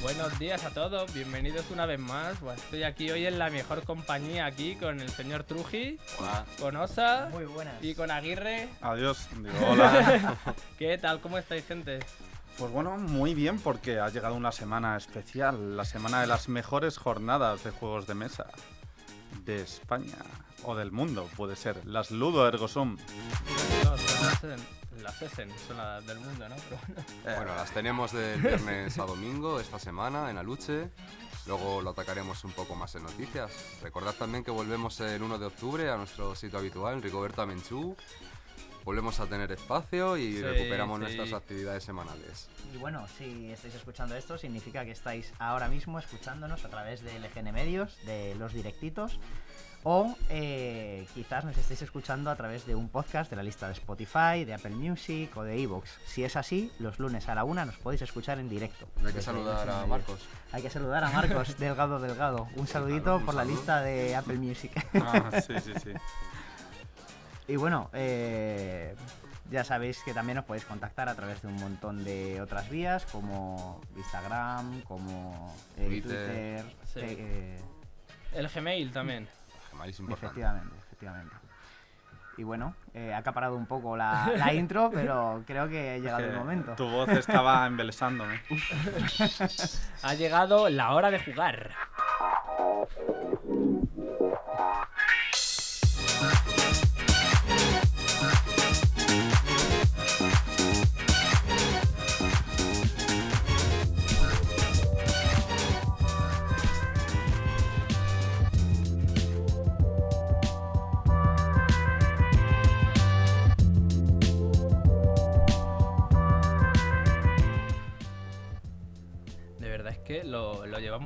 Buenos días a todos, bienvenidos una vez más. Bueno, estoy aquí hoy en la mejor compañía aquí con el señor Truji, Hola. con Osa Muy buenas. y con Aguirre. Adiós. Digo, hola. ¿Qué tal? ¿Cómo estáis, gente? Pues bueno, muy bien porque ha llegado una semana especial, la semana de las mejores jornadas de juegos de mesa de España o del mundo, puede ser. Las Ludo Ergosum. No, las, en- las Essen, son las del mundo, ¿no? Pero bueno. Eh, Bueno, las tenemos del viernes a domingo esta semana en Aluche. Luego lo atacaremos un poco más en noticias. Recordad también que volvemos el 1 de octubre a nuestro sitio habitual en Rigoberta Menchú. Volvemos a tener espacio y Sí, recuperamos sí. nuestras actividades semanales. Y bueno, si estáis escuchando esto, significa que estáis ahora mismo escuchándonos a través de LGN Medios, de los directitos, o eh, quizás nos estéis escuchando a través de un podcast de la lista de Spotify, de Apple Music o de Evox. Si es así, los lunes a la una nos podéis escuchar en directo. Hay que saludar a. Marcos. Hay que saludar a Marcos Delgado Delgado. Un saludito un por la saludo. lista de Apple Music. ah, sí, sí, sí. Y bueno, eh, ya sabéis que también os podéis contactar a través de un montón de otras vías, como Instagram, como eh, Twitter. Twitter. Sí. eh, El Gmail también. Gmail es importante. efectivamente, efectivamente. Y bueno, eh, ha acaparado un poco la, la intro, pero creo que ha llegado el Que momento. Tu voz estaba embelesándome. Ha llegado la hora de jugar.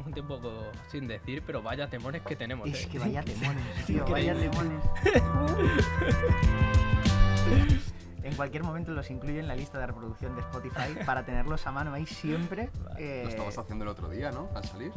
Llevamos un tiempo sin decir, pero vaya temores que tenemos. Es ¿eh? que vaya temones, tío, vaya Increíble. En cualquier momento los incluyo en la lista de reproducción de Spotify para tenerlos a mano ahí siempre. eh, Lo estabas haciendo el otro día, ¿no? Al salir.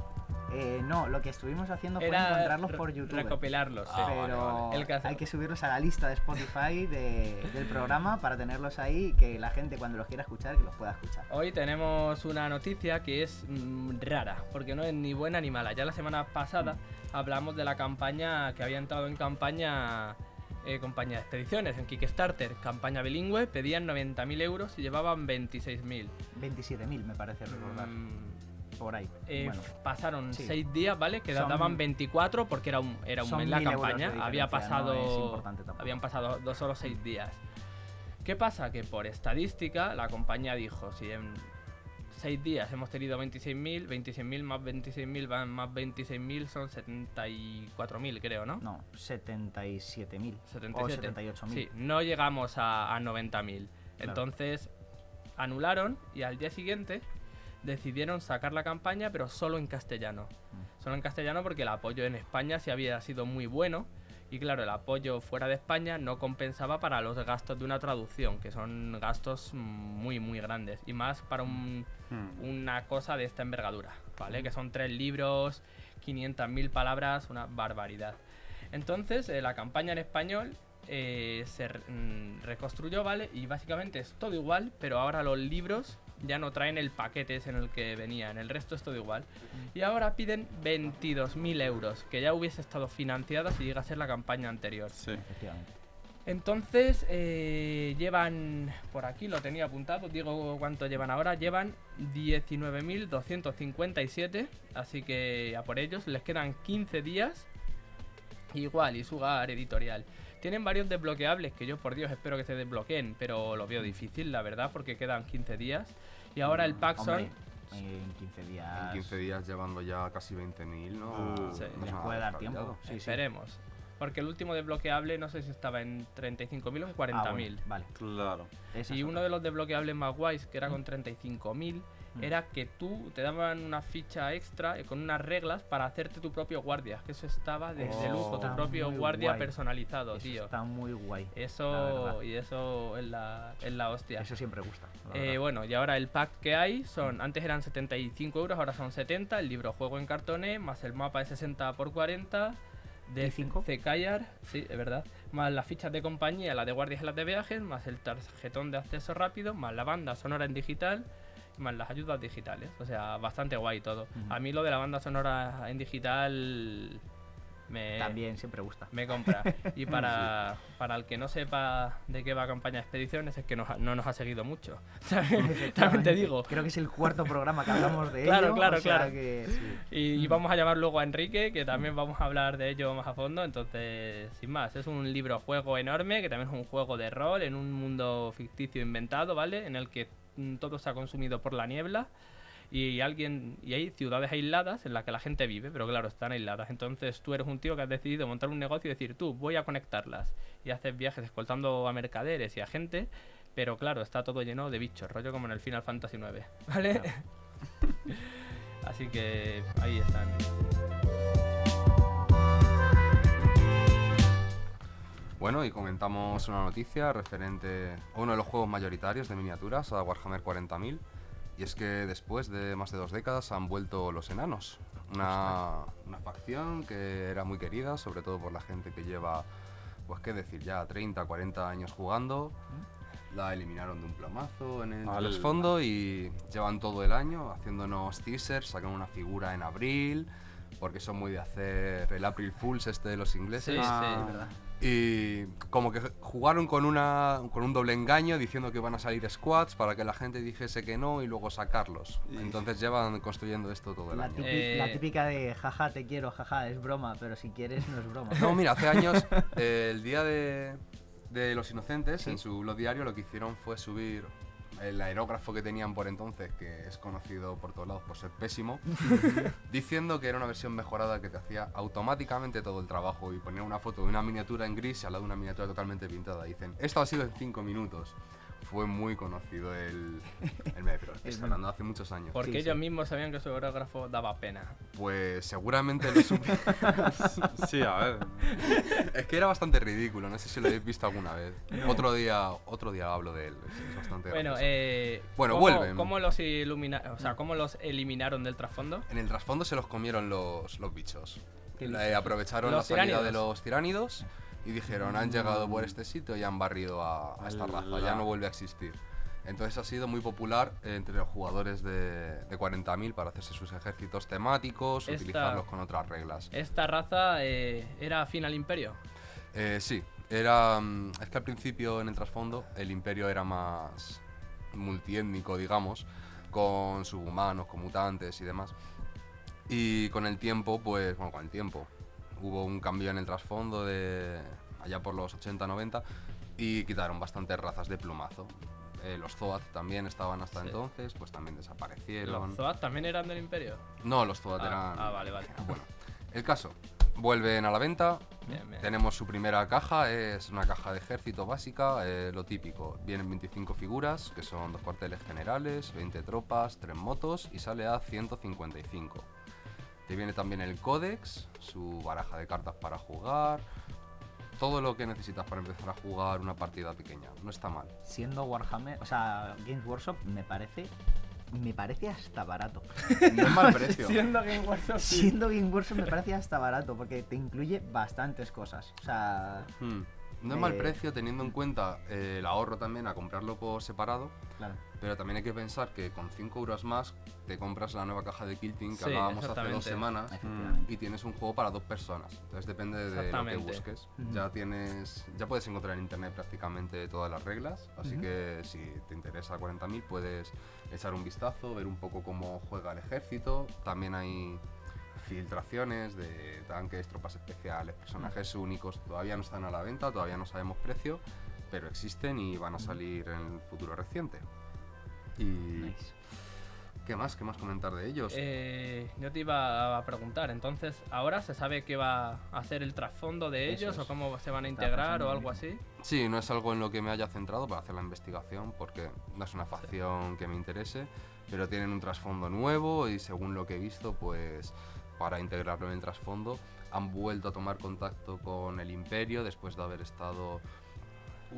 eh, no, lo que estuvimos haciendo fue Era encontrarlos re- por YouTube. Recopilarlos, sí. Ah, vale, pero vale. El caso- hay que subirlos a la lista de Spotify de- del programa para tenerlos ahí y que la gente cuando los quiera escuchar que los pueda escuchar. Hoy tenemos una noticia que es mm, rara, porque no es ni buena ni mala. Ya la semana pasada hablamos de la campaña que había entrado en campaña eh, compañía de expediciones en Kickstarter, campaña bilingüe, pedían 90.000 euros y llevaban 26.000. 27.000 me parece recordar, Mm, por ahí. eh, Bueno, pasaron sí. 6 días, ¿vale? Que Son- daban 24 porque era un, era un mes la 1000 euros de campaña. Había no pasado. habían pasado dos solo 6 días. ¿Qué pasa? Que por estadística la compañía dijo, si en 6 días hemos tenido 26.000, 26.000 más 26.000 van más 26.000 son 74.000 creo, ¿no? no, 77.000 o 77. 78.000. Sí, no llegamos a, a 90.000. Entonces anularon y al día siguiente decidieron sacar la campaña, pero solo en castellano. Mm. Solo en castellano porque el apoyo en España sí había sido muy bueno. Y claro, el apoyo fuera de España no compensaba para los gastos de una traducción, que son gastos muy, muy grandes. Y más para un, Hmm. una cosa de esta envergadura, ¿vale? Que son tres libros, 500.000 palabras, una barbaridad. Entonces, eh, la campaña en español eh, se mm, reconstruyó, ¿vale? Y básicamente es todo igual, pero ahora los libros ya no traen el paquete ese en el que venían, el resto es todo igual. Y ahora piden 22.000 euros, que ya hubiese estado financiada si llega a ser la campaña anterior. Sí. Efectivamente. Entonces, eh, llevan, por aquí lo tenía apuntado, digo cuánto llevan ahora, llevan 19.257, así que a por ellos les quedan 15 días, igual, y Sugar Editorial. Tienen varios desbloqueables que yo por Dios espero que se desbloqueen, pero lo veo difícil, la verdad, porque quedan 15 días. Y ahora el pack son... Hombre, en 15 días. En 15 días llevando ya casi 20.000, ¿no? Uh, Sí. No es les nada puede dar tiempo. Sí, sí. Esperemos. Porque el último desbloqueable no sé si estaba en 35.000 o en 40.000. Ah, bueno, vale. Claro. Esa Y uno otra. de los desbloqueables más guays, que era con 35.000, Mm. Era que tú te daban una ficha extra eh, con unas reglas para hacerte tu propio guardia. Que eso estaba desde Oh. lujo, tu propio guardia guay. personalizado, Eso tío. está muy guay. Eso y eso es la, es la hostia. Eso siempre gusta. Eh, bueno, y ahora el pack que hay son, antes eran 75 euros, ahora son 70, el libro juego en cartoné, más el mapa de 60 por 40, de ¿Y cinco? Cayar, sí, es verdad, más las fichas de compañía, la de guardias y las de viajes, más el tarjetón de acceso rápido, más la banda sonora en digital, más las ayudas digitales, o sea, bastante guay todo. A mí lo de la banda sonora en digital me, También siempre gusta. me compra. Y para, para el que no sepa de qué va campaña de expediciones, es que ha- no nos ha seguido mucho. También te digo. Creo que es el cuarto programa que hablamos de Claro, ello. claro, o sea claro. que sí. Y, y vamos a llamar luego a Enrique, que también vamos a hablar de ello más a fondo. Entonces, sin más, es un libro juego enorme, que también es un juego de rol en un mundo ficticio inventado, ¿vale? En el que todo se ha consumido por la niebla. Y alguien y hay ciudades aisladas en las que la gente vive, pero claro, están aisladas. Entonces tú eres un tío que has decidido montar un negocio y decir, tú, voy a conectarlas. Y haces viajes escoltando a mercaderes y a gente, pero claro, está todo lleno de bichos, rollo como en el Final Fantasy IX, ¿vale? Así que ahí están. Bueno, y comentamos una noticia referente a uno de los juegos mayoritarios de miniaturas, a Warhammer 40.000. Y es que después de más de dos décadas han vuelto los enanos. Una, una facción que era muy querida, sobre todo por la gente que lleva, pues qué decir, ya 30, 40 años jugando. La eliminaron de un plomazo en el Al- fondo y llevan todo el año haciéndonos teasers, sacan una figura en abril, porque son muy de hacer el April Fools este de los ingleses. Sí, Ah. sí, verdad. Y como que jugaron con, una, con un doble engaño diciendo que iban a salir squads para que la gente dijese que no y luego sacarlos. Y- Entonces llevan construyendo esto todo el La, año. típi- Eh, la típica de jaja, te quiero, jaja, es broma, pero si quieres no es broma. No, mira, hace años, eh, el día de, de los inocentes, en su blog diario, lo que hicieron fue subir el aerógrafo que tenían por entonces, que es conocido por todos lados por ser pésimo, diciendo que era una versión mejorada que te hacía automáticamente todo el trabajo y poner una foto de una miniatura en gris y al lado de una miniatura totalmente pintada. Dicen, esto ha sido en 5 minutos. Fue muy conocido el, el meme, pero estoy hablando hace muchos años. Porque Sí, ellos sí. mismos sabían que su aerógrafo daba pena. Pues seguramente lo supieron. Sí, a ver. Es que era bastante ridículo, no sé si lo habéis visto alguna vez. Otro día, otro día hablo de él, es, es bastante Bueno, eh, Bueno, ¿cómo, vuelven. ¿cómo los, ilumina o sea, ¿Cómo los eliminaron del trasfondo? En el trasfondo se los comieron los, los bichos. ¿Qué Eh, aprovecharon Los la salida tiránidos. de los tiránidos y dijeron, han llegado por este sitio y han barrido a, a esta raza, ya no vuelve a existir. Entonces ha sido muy popular entre los jugadores de, de 40.000 para hacerse sus ejércitos temáticos, Esta- utilizarlos con otras reglas. Esta raza eh, era afín al imperio. Eh, sí, era. mm, Es que al principio en el trasfondo el imperio era más multiétnico, digamos, con subhumanos, con mutantes y demás. Y con el tiempo, pues, bueno, con el tiempo, hubo un cambio en el trasfondo de allá por los 80-90 y quitaron bastantes razas de plumazo. Eh, los Zoat también estaban hasta Sí. entonces, pues también desaparecieron. ¿Los Zoat también eran del imperio? No, los Zoat Ah, eran. ah, vale, vale. Bueno, el caso. Vuelven a la venta. Bien, bien. Tenemos su primera caja, es una caja de ejército básica, eh, lo típico. Vienen 25 figuras, que son dos cuarteles generales, 20 tropas, 3 motos y sale a 155. Te viene también el códex, su baraja de cartas para jugar, todo lo que necesitas para empezar a jugar una partida pequeña. No está mal. Siendo Warhammer, o sea, Games Workshop me parece me parece hasta barato. No es mal precio. Siendo Game Workshop, sí. Siendo Game Workshop me parece hasta barato porque te incluye bastantes cosas. O sea, Hmm. No es mal Eh, precio teniendo en cuenta eh, el ahorro también a comprarlo por separado. claro. Pero también hay que pensar que con 5 euros más te compras la nueva caja de Kilting que Sí, hablábamos hace dos semanas y tienes un juego para dos personas. Entonces depende de lo que busques. Ya tienes ya puedes encontrar en internet prácticamente todas las reglas, así que si te interesa 40.000 puedes echar un vistazo, ver un poco cómo juega el ejército. También hay filtraciones de tanques, tropas especiales, personajes únicos. Todavía no están a la venta, todavía no sabemos precio, pero existen y van a salir en el futuro reciente. Y Nice. ¿Qué más? ¿Qué más comentar de ellos? Eh, yo te iba a preguntar, entonces, ¿ahora se sabe qué va a hacer el trasfondo de Eso ellos es. o cómo se van a integrar o algo así? Sí, no es algo en lo que me haya centrado para hacer la investigación, porque no es una facción que me interese, pero tienen un trasfondo nuevo y según lo que he visto, pues para integrarlo en el trasfondo, han vuelto a tomar contacto con el imperio después de haber estado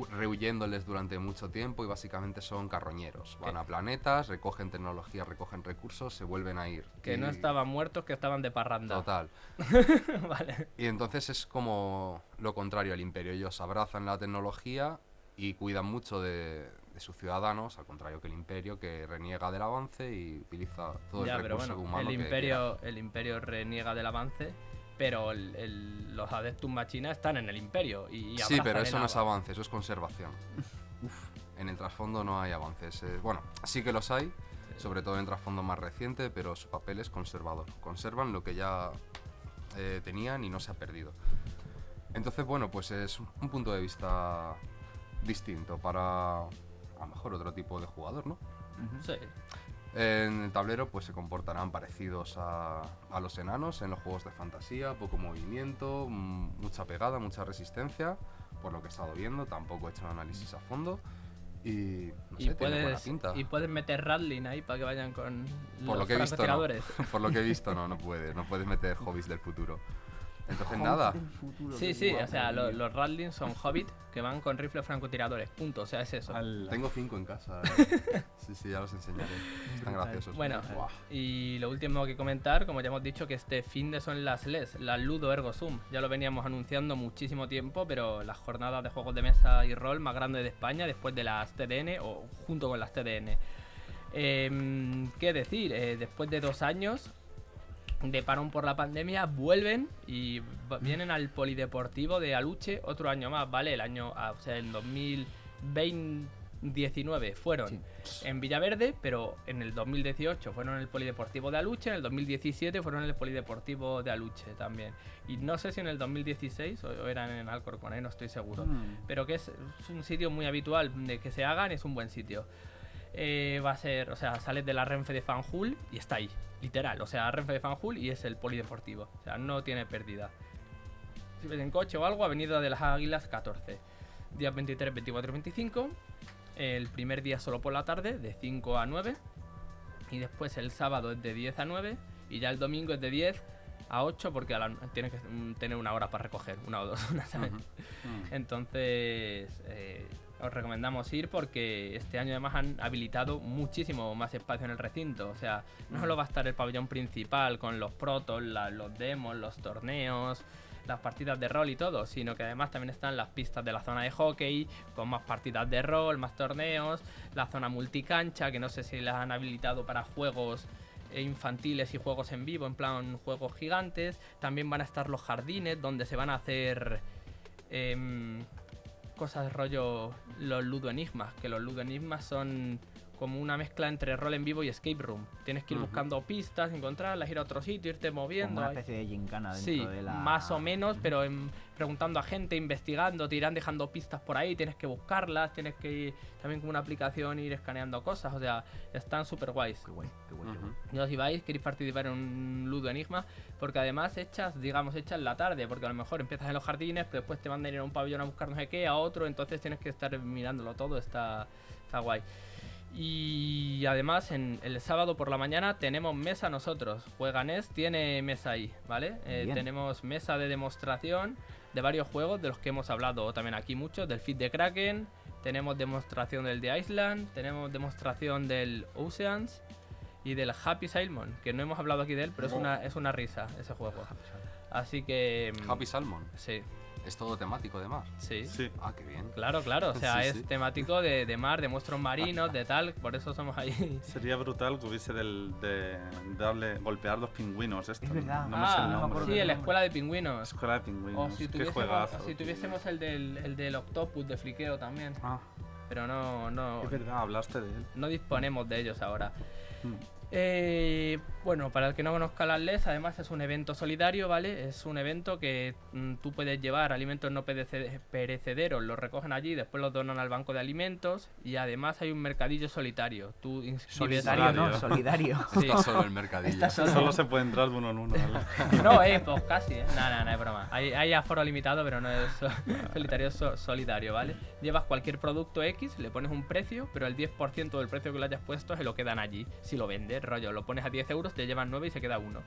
rehuyéndoles durante mucho tiempo y básicamente son carroñeros. Van ¿Qué? a planetas, recogen tecnología, recogen recursos, se vuelven a ir. Que no Y- estaban muertos, que estaban de parranda. Total. vale. Y entonces es como lo contrario al imperio. Ellos abrazan la tecnología y cuidan mucho de, de sus ciudadanos, al contrario que el imperio, que reniega del avance y utiliza todo Ya, el recurso bueno, humano el que imperio, el imperio reniega del avance, pero el- el- los adeptus machina están en el imperio. Y, y. Sí, pero eso no es ava- avance, eso es conservación. En el trasfondo no hay avances. eh, bueno, sí que los hay, sobre todo en el trasfondo más reciente, pero su papel es conservador. Conservan lo que ya eh, tenían y no se ha perdido. Entonces, bueno, pues es un punto de vista distinto para a lo mejor otro tipo de jugador, ¿no? Sí. En el tablero pues se comportarán parecidos a, a los enanos en los juegos de fantasía, poco movimiento, mm, mucha pegada, mucha resistencia, por lo que he estado viendo, tampoco he hecho un análisis a fondo y no sé, puedes, pinta. y puedes meter Rattling ahí para que vayan con Por los lo que he visto, no. por lo que he visto no, no puede, no puedes meter hobbies del futuro. Entonces nada, Sí, sí, o sea, lo- los Rattling son hobbit que van con rifles francotiradores, punto, o sea, es eso. Al- tengo cinco en casa. sí, sí, ya los enseñaré. Están graciosos. Bueno, y lo último que comentar, como ya hemos dicho, que este fin de son las LES, las Ludo Ergo Sum. Ya lo veníamos anunciando muchísimo tiempo, pero las jornadas de juegos de mesa y rol más grandes de España después de las TDN o junto con las TDN. Em, ¿Qué decir? Eh, después de dos años de parón por la pandemia, vuelven y va- vienen al Polideportivo de Aluche otro año más, ¿vale? El año, ah, o sea, en 2019 fueron Sí. en Villaverde, pero en el 2018 fueron en el Polideportivo de Aluche, en el 2017 fueron en el Polideportivo de Aluche también. Y no sé si en el 2016 o, o eran en Alcorcón, ¿eh? no estoy seguro. Mm. Pero que es, es un sitio muy habitual de que se hagan, es un buen sitio. Eh, va a ser, o sea, sales de la Renfe de Fanjul y está ahí, literal. O sea, Renfe de Fanjul y es el Polideportivo. O sea, no tiene pérdida. Si ves en coche o algo, Avenida de las Águilas 14. Días 23, 24 y 25. El primer día solo por la tarde, de 5 a 9. Y después el sábado es de 10 a 9. Y ya el domingo es de 10 a 8 porque a la- tienes que mm, tener una hora para recoger, una o dos, ¿sabes? Ujú. Mm. Entonces, eh, os recomendamos ir porque este año además han habilitado muchísimo más espacio en el recinto. O sea, no solo va a estar el pabellón principal con los protos, la- los demos, los torneos, las partidas de rol y todo, sino que además también están las pistas de la zona de hockey, con más partidas de rol, más torneos, la zona multicancha, que no sé si las han habilitado para juegos infantiles y juegos en vivo, en plan juegos gigantes. También van a estar los jardines donde se van a hacer em, cosas de rollo los ludo enigmas, que los ludo enigmas son como una mezcla entre rol en vivo y escape room. Tienes que ir buscando pistas, encontrarlas, ir a otro sitio, irte Como moviendo. una especie de gincana dentro Sí, de la... más o menos, pero en- preguntando a gente, investigando, te irán dejando pistas por ahí, tienes que buscarlas, tienes que ir también con una aplicación ir escaneando cosas, o sea, están súper guays. Qué guay, qué guay, Ujú. guay. Yo si vais, queréis participar en un Ludo Enigma, porque además echas, digamos, echas la tarde, porque a lo mejor empiezas en los jardines, pero después te mandan a ir a un pabellón a buscar no sé qué, a otro, entonces tienes que estar mirándolo todo, está, está guay. Y además en el sábado por la mañana tenemos mesa nosotros. Jueganés tiene mesa ahí, ¿vale? Eh, tenemos mesa de demostración de varios juegos de los que hemos hablado también aquí muchos, del Fit de Kraken, tenemos demostración del de Island, tenemos demostración del Oceans y del Happy Salmon, que no hemos hablado aquí de él, pero es una, es una risa ese juego. Así que... mm, Happy Salmon. Sí, Es todo temático de mar. sí. Sí. Ah, qué bien. Claro, claro, o sea, Sí, es sí. temático de, de mar, de monstruos marinos, de tal, por eso somos ahí. Sería brutal que hubiese del, de darle, golpear los pingüinos. Esto. Es verdad. No me sé ah, el sí, la escuela de pingüinos. Escuela de O pingüinos. si Qué tuviésemos, juegazo. si tuviésemos el del, el del Octopus de fliqueo también, Ah, pero no, no, es verdad, hablaste de él. no disponemos de ellos ahora. Mm. Eh, bueno, para el que no conozca las LES, además es un evento solidario, ¿vale? Es un evento que mm, tú puedes llevar alimentos no perece- perecederos, los recogen allí, después los donan al banco de alimentos y además hay un mercadillo solitario. Tú inscribes Solidario, no, Solidario. Sí. Está solo el mercadillo. Solo- Solo se puede entrar de uno en uno. ¿vale? No, eh, pues casi, eh. No, no, no es broma. Hay, hay aforo limitado, pero no es so- solitario, es so- solidario, ¿vale? Llevas cualquier producto X, le pones un precio, pero el 10% del precio que le hayas puesto se lo quedan allí. Si lo vendes, rollo, lo pones a 10 euros, te llevan 9 y se queda uno.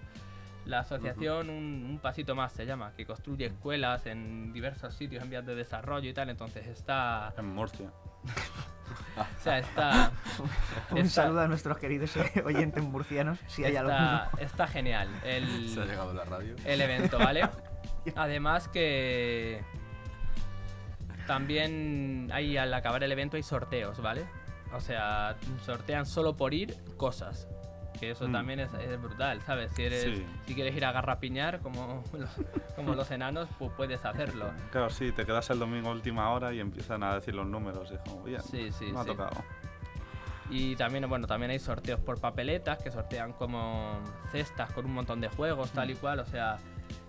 La asociación un, un pasito más se llama, que construye escuelas en diversos sitios en vías de desarrollo y tal, entonces está... En Murcia. O sea, está... Un está- saludo a nuestros queridos oyentes murcianos, si hay alguno. está, está genial. El, Se ha llegado la radio. el evento, ¿vale? Además que también hay al acabar el evento hay sorteos, ¿vale? O sea, sortean solo por ir cosas. Que eso Mm. también es, es brutal, ¿sabes? Si eres Sí. si quieres ir a garrapiñar como los, como los enanos, pues puedes hacerlo. Claro, sí, te quedas el domingo a última hora y empiezan a decir los números. Y es como, bien, Sí, sí, me ha tocado. Y también, bueno, también hay sorteos por papeletas que sortean como cestas con un montón de juegos, tal y cual, o sea,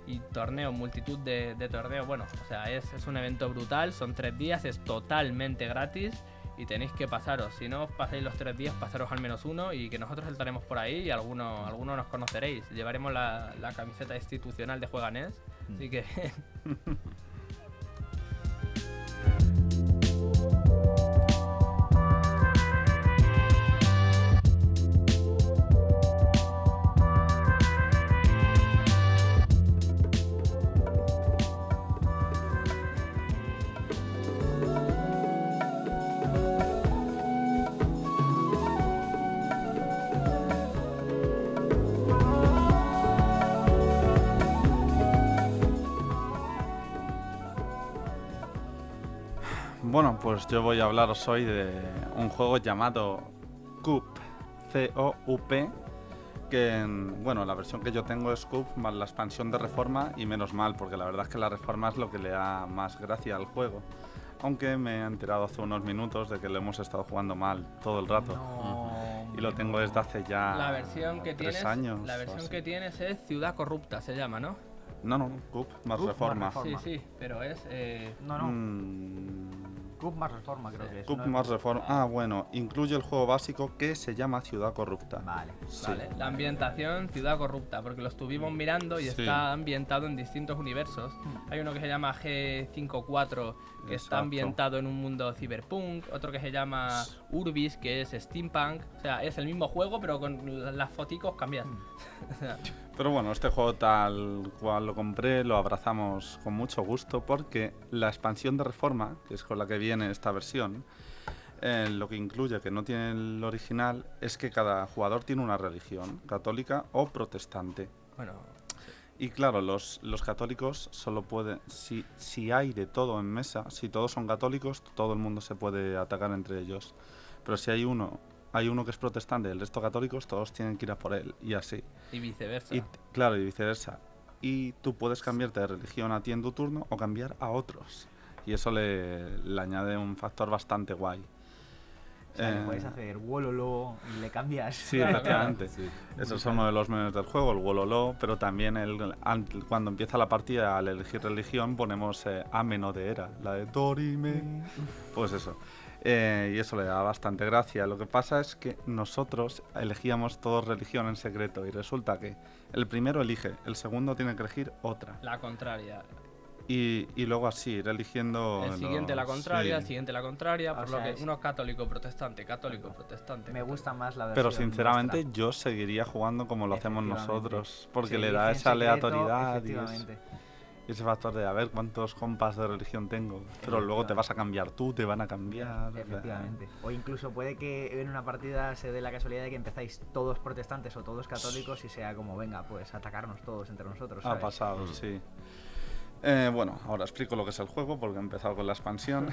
y torneos, multitud de, de torneos. Bueno, o sea, es, es un evento brutal, son tres días, es totalmente gratis y tenéis que pasaros. Si no os pasáis los tres días, pasaros al menos uno y que nosotros estaremos por ahí y algunos alguno nos conoceréis. Llevaremos la, la camiseta institucional de Jueganés, así que pues yo voy a hablaros hoy de un juego llamado Coop, C-O-U-P, que en- bueno, la versión que yo tengo es Coop más la expansión de Reforma y menos mal, porque la verdad es que la Reforma es lo que le da más gracia al juego. Aunque me he enterado hace unos minutos de que lo hemos estado jugando mal todo el rato. Y lo tengo desde hace ya la versión que tres tienes, años. la versión que tienes es Ciudad Corrupta, se llama, ¿no? No, no, Coop más. Reforma. Sí, sí, pero es eh, No, no. Mm, Cup más reforma, creo que es. ¿no? más Reforma. Ah, bueno, incluye el juego básico que se llama Ciudad Corrupta. Vale. Sí. Vale, la ambientación Ciudad Corrupta, porque lo estuvimos mirando y Sí. está ambientado en distintos universos. Hay uno que se llama G54, que está Exacto. ambientado en un mundo cyberpunk, otro que se llama Urbis, que es steampunk. O sea, es el mismo juego, pero con la- las foticos cambian. O sea, Pero bueno, este juego tal cual lo compré, lo abrazamos con mucho gusto porque la expansión de Reforma, que es con la que viene esta versión, eh, lo que incluye, que no tiene el original, es que cada jugador tiene una religión, católica o protestante. bueno, Y claro, los, los católicos solo pueden, si, si hay de todo en mesa, si todos son católicos, todo el mundo se puede atacar entre ellos. Pero si hay uno, hay uno que es protestante y el resto católicos, todos tienen que ir a por él, y así. y viceversa. Y, claro, y viceversa. Y tú puedes cambiarte de religión a ti en tu turno o cambiar a otros. Y eso le, le añade un factor bastante guay. O sea, Eh, puedes hacer wololo y le cambias. Sí, efectivamente. Sí. Eso es uno de los memes del juego, el Wololo, pero también el, an- cuando empieza la partida al elegir religión ponemos eh, Ameno de Era, la de Dorime. Pues eso. Eh, y eso le da bastante gracia. Lo que pasa es que nosotros elegíamos todos religión en secreto y resulta que el primero elige, el segundo tiene que elegir otra. La contraria. Y, y luego así, ir eligiendo... El siguiente la los- contraria, el sí. siguiente la contraria, O por sea, lo que es- uno católico protestante, católico protestante. Me gusta más la versión. Pero sinceramente vuestra. yo seguiría jugando como lo hacemos Efectivamente. nosotros, porque Se le da esa secreto, aleatoriedad y es- efectivamente. ese factor de a ver cuántos compas de religión tengo. Pero luego te vas a cambiar tú, te van a cambiar. o sea, Efectivamente. O incluso puede que en una partida se dé la casualidad de que empezáis todos protestantes o todos católicos y sea como, venga, pues atacarnos todos entre nosotros. Ha ¿sabes? pasado, Mm. sí. Eh, bueno, ahora explico lo que es el juego porque he empezado con la expansión.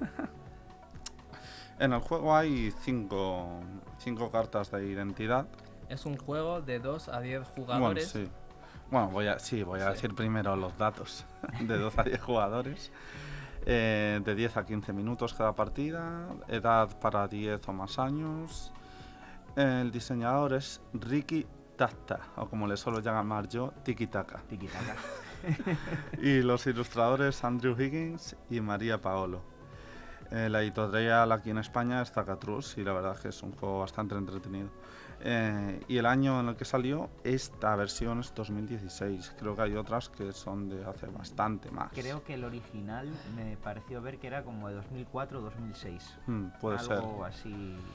en el juego hay cinco, cinco cartas de identidad. Es un juego de 2 a 10 Bueno, jugadores. sí. Bueno, voy a, sí, voy a Sí. decir primero los datos. De 12 a 10 jugadores. Eh, de 10 a 15 minutos cada partida. Edad para 10 o más años. El diseñador es Ricky Tata, o como le suelo llamar yo, Tiki Taka. Tiki-taka. Y los ilustradores Andrew Higgins y María Paolo. Eh, la editorial aquí en España es Zacatrus y la verdad es que es un juego bastante entretenido. Eh, y el año en el que salió, esta versión es 2016. Creo que hay otras que son de hace bastante más. Creo que el original me pareció ver que era como de 2004 o 2006. Mm, puede ser. Algo así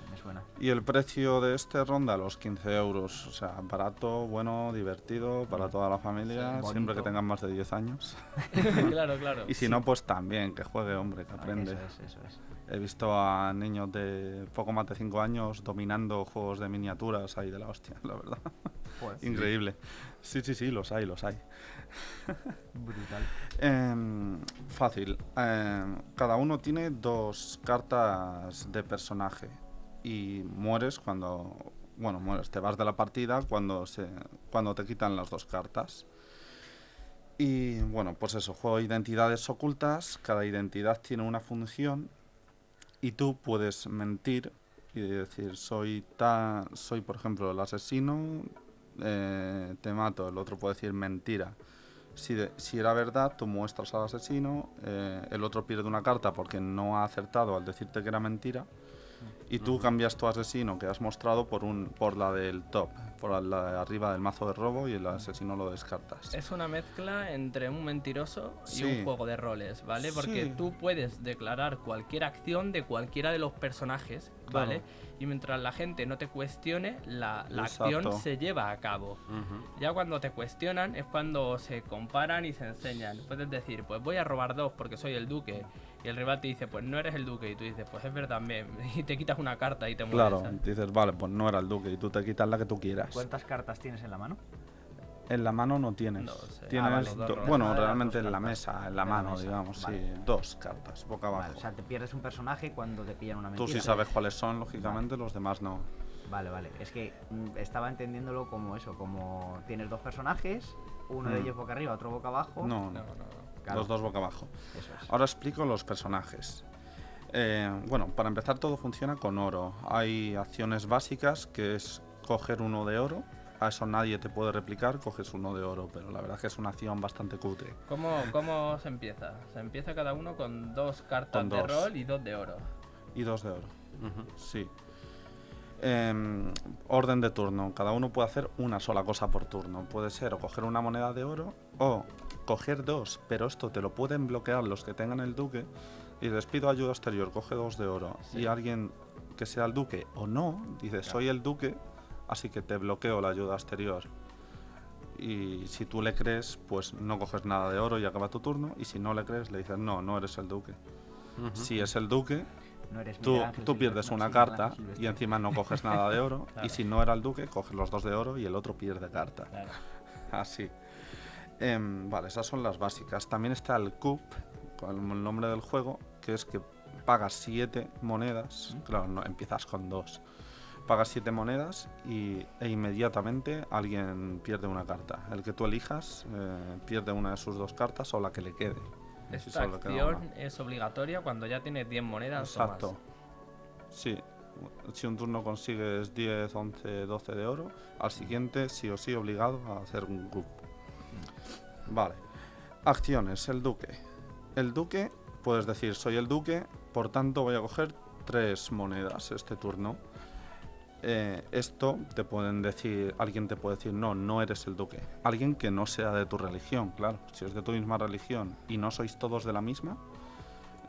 me suena. Y el precio de este ronda los 15 euros. O sea, barato, bueno, divertido para toda la familia, Sí, siempre que tengan más de 10 años. claro, claro. Y si no, pues también, que juegue, hombre, que Ah, aprende. Eso es, eso He visto a niños de poco más de 5 años dominando juegos de miniaturas ahí de la hostia, la verdad. Pues, Increíble. Sí, sí, sí, los hay, los hay. brutal. Em, fácil. Em, cada uno tiene dos cartas de personaje y mueres cuando, bueno, mueres, te vas de la partida cuando se, cuando te quitan las dos cartas. Y bueno, pues eso, juego de identidades ocultas. Cada identidad tiene una función y tú puedes mentir y decir soy ta, soy por ejemplo el asesino, eh, te mato. El otro puede decir mentira. Si, de- si era verdad, tú muestras al asesino, eh, el otro pierde una carta porque no ha acertado al decirte que era mentira, y tú cambias tu asesino que has mostrado por, un, por la del top, por la de arriba del mazo de robo y el asesino lo descartas. Es una mezcla entre un mentiroso y Sí. un juego de roles, ¿vale? Porque Sí. tú puedes declarar cualquier acción de cualquiera de los personajes, Claro. ¿vale? Y mientras la gente no te cuestione, la, la acción se lleva a cabo. Ya cuando te cuestionan es cuando se comparan y se enseñan. Puedes decir, pues voy a robar dos porque soy el duque. Y el rival te dice, pues no eres el duque. Y tú dices, pues es verdad, me... y te quitas una carta y te mueres. Claro, ¿sabes? dices, vale, pues no era el duque y tú te quitas la que tú quieras. ¿Cuántas cartas tienes en la mano? En la mano no tienes. No sé. Tienes Ah, vale, do- dos roles. bueno, Ah, realmente en la cartas. mesa, en la En la mano, mesa, digamos, vale. sí. Dos cartas, boca abajo. Vale, o sea, te pierdes un personaje cuando te pillan una Tú sí sabes cuáles son, lógicamente, los demás no. Vale, vale. Es que mm, estaba entendiéndolo como eso, como tienes dos personajes, uno de Mm. ellos boca arriba, otro boca abajo. No, No, no, no. Claro, los dos boca abajo. Eso es. Ahora explico los personajes. Eh, bueno, para empezar todo funciona con oro. Hay acciones básicas que es coger uno de oro. A eso nadie te puede replicar, coges uno de oro, pero la verdad es que es una acción bastante cutre. ¿Cómo, ¿Cómo se empieza? Se empieza cada uno con dos cartas Con de dos. rol y dos de oro. Y dos de oro, sí. Em, orden de turno. Cada uno puede hacer una sola cosa por turno. Puede ser o coger una moneda de oro o coger dos, pero esto te lo pueden bloquear los que tengan el duque. Y les pido ayuda exterior, coge dos de oro. Sí. Y alguien que sea el duque o no, dice soy el duque, así que te bloqueo la ayuda exterior. Y si tú le crees, pues no coges nada de oro y acaba tu turno. Y si no le crees, le dices no, no eres el duque. Si es el duque, No eres tú, tú pierdes no, una carta y encima no coges nada de oro. Claro. Y si no era el duque, coges los dos de oro y el otro pierde carta. Claro. Así. Em, vale, esas son las básicas. También está el CUP, con el nombre del juego, que es que pagas 7 monedas. Claro, no, empiezas con dos. Pagas 7 monedas y, e inmediatamente alguien pierde una carta. El que tú elijas eh, pierde una de sus dos cartas o la que le quede. Si Esta queda acción es obligatoria cuando ya tienes 10 monedas o Exacto. más. Sí. Si un turno consigues 10, 11, 12 de oro, al siguiente sí o sí obligado a hacer un CUP. Vale. Acciones, el duque. El duque, puedes decir, soy el duque, por tanto voy a coger tres monedas este turno. Eh, esto te pueden decir, alguien te puede decir, no, no eres el duque. Alguien que no sea de tu religión, claro. Si es de tu misma religión y no sois todos de la misma,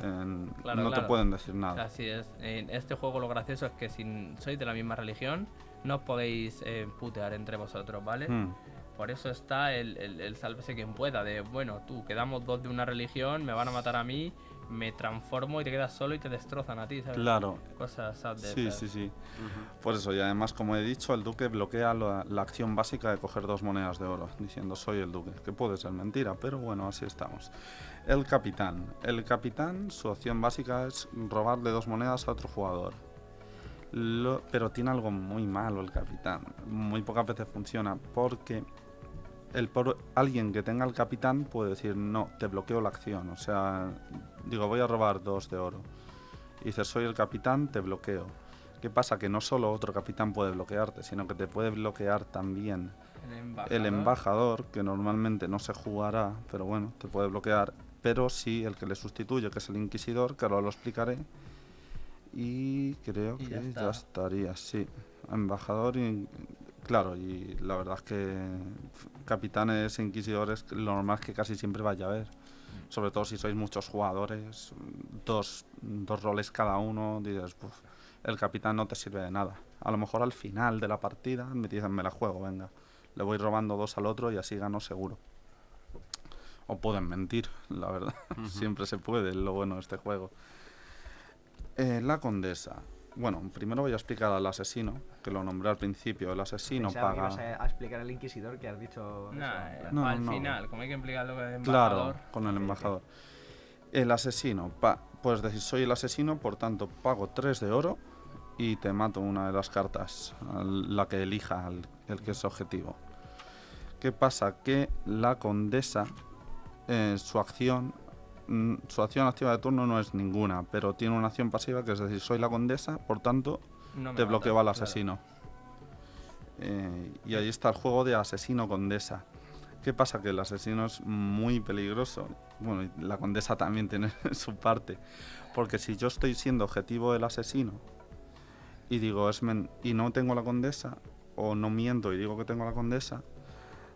eh, Claro, no te pueden decir nada. Así es. En este juego lo gracioso es que si sois de la misma religión, no os podéis eh, putear entre vosotros, ¿vale? Mm, Por eso está el, el, el sálvese quien pueda, de bueno, tú, quedamos dos de una religión, me van a matar a mí, me transformo y te quedas solo y te destrozan a ti, ¿sabes? claro. Cosas sad de Sí, esas. sí, sí. Ujú. Por eso, y además, como he dicho, el duque bloquea la, la acción básica de coger dos monedas de oro, diciendo soy el duque, que puede ser mentira, pero bueno, así estamos. El capitán. El capitán, su acción básica es robarle dos monedas a otro jugador. Lo- pero tiene algo muy malo el capitán. Muy pocas veces funciona porque el por- alguien que tenga el capitán puede decir no, te bloqueo la acción. O sea, digo, voy a robar dos de oro. Y dices, soy el capitán, te bloqueo. ¿Qué pasa? Que no solo otro capitán puede bloquearte, sino que te puede bloquear también El embajador. el embajador, que normalmente no se jugará, pero bueno, te puede bloquear, pero sí el que le sustituye, que es el inquisidor, que ahora lo explicaré. Y creo Y que ya ya, estaría, sí. Embajador y... Claro, y la verdad es que capitanes e inquisidores, lo normal es que casi siempre vaya a haber. Sobre todo si sois muchos jugadores, dos, dos roles cada uno, dices, "Puf, el capitán no te sirve de nada. A lo mejor al final de la partida me dicen, me la juego, venga. Le voy robando dos al otro y así gano seguro. O pueden mentir, la verdad. Siempre se puede, lo bueno de este juego. Eh, la condesa. Bueno, primero voy a explicar al asesino, que lo nombré al principio. El asesino Pensaba que paga... ibas a, a explicar al inquisidor que has dicho. Nah, eh. No, al no. final, como hay que implicarlo con el Claro, embajador. con el embajador. El asesino. Pa puedes decir, soy el asesino, por tanto pago 3 de oro y te mato una de las cartas, la que elija, al- el que es objetivo. ¿Qué pasa? Que la condesa, eh, su acción, su acción activa de turno no es ninguna, pero tiene una acción pasiva que es decir, soy la condesa, por tanto No te mata, bloqueo al claro. asesino. Eh, y ahí está el juego de asesino condesa. ¿Qué pasa? Que el asesino es muy peligroso. Bueno, y la condesa también tiene su parte. Porque si yo estoy siendo objetivo del asesino y digo, es men- y no tengo la condesa, o no miento y digo que tengo la condesa,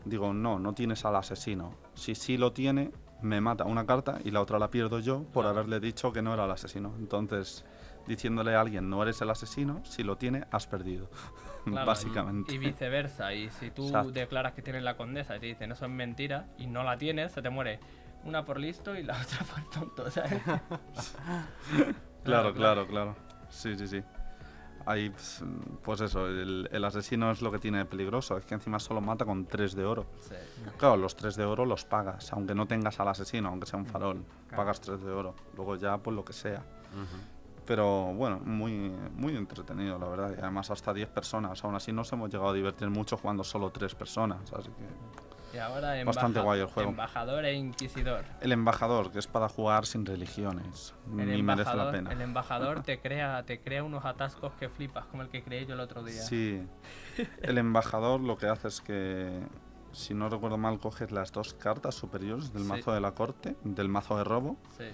digo, no, no tienes al asesino. Si sí lo tiene, me mata una carta y la otra la pierdo yo por Claro. haberle dicho que no era el asesino. Entonces, diciéndole a alguien, no eres el asesino, si lo tiene, has perdido. Claro, Básicamente. Y, y viceversa. Y si tú Exacto. declaras que tienes la condesa y te dicen eso es mentira y no la tienes, se te muere una por listo y la otra por tonto, ¿sabes? Claro, claro, claro. Sí, sí, sí. Ahí, pues, pues eso, el, el asesino es lo que tiene de peligroso, es que encima solo mata con 3 de oro. Sí. Claro, los 3 de oro los pagas, aunque no tengas al asesino, aunque sea un farol, Claro. pagas 3 de oro. Luego ya, pues lo que sea. Ujú. Pero bueno, muy, muy entretenido, la verdad. Y además hasta 10 personas. Aún así nos hemos llegado a divertir mucho jugando solo 3 personas. Así que... Y ahora Bastante guay el juego. embajador e inquisidor. El embajador, que es para jugar sin religiones. El Ni merece la pena. el embajador te crea, te crea unos atascos que flipas, como el que creé yo el otro día. Sí. El embajador lo que hace es que, si no recuerdo mal, coges las dos cartas superiores del Sí. mazo de la corte, del mazo de robo, Sí.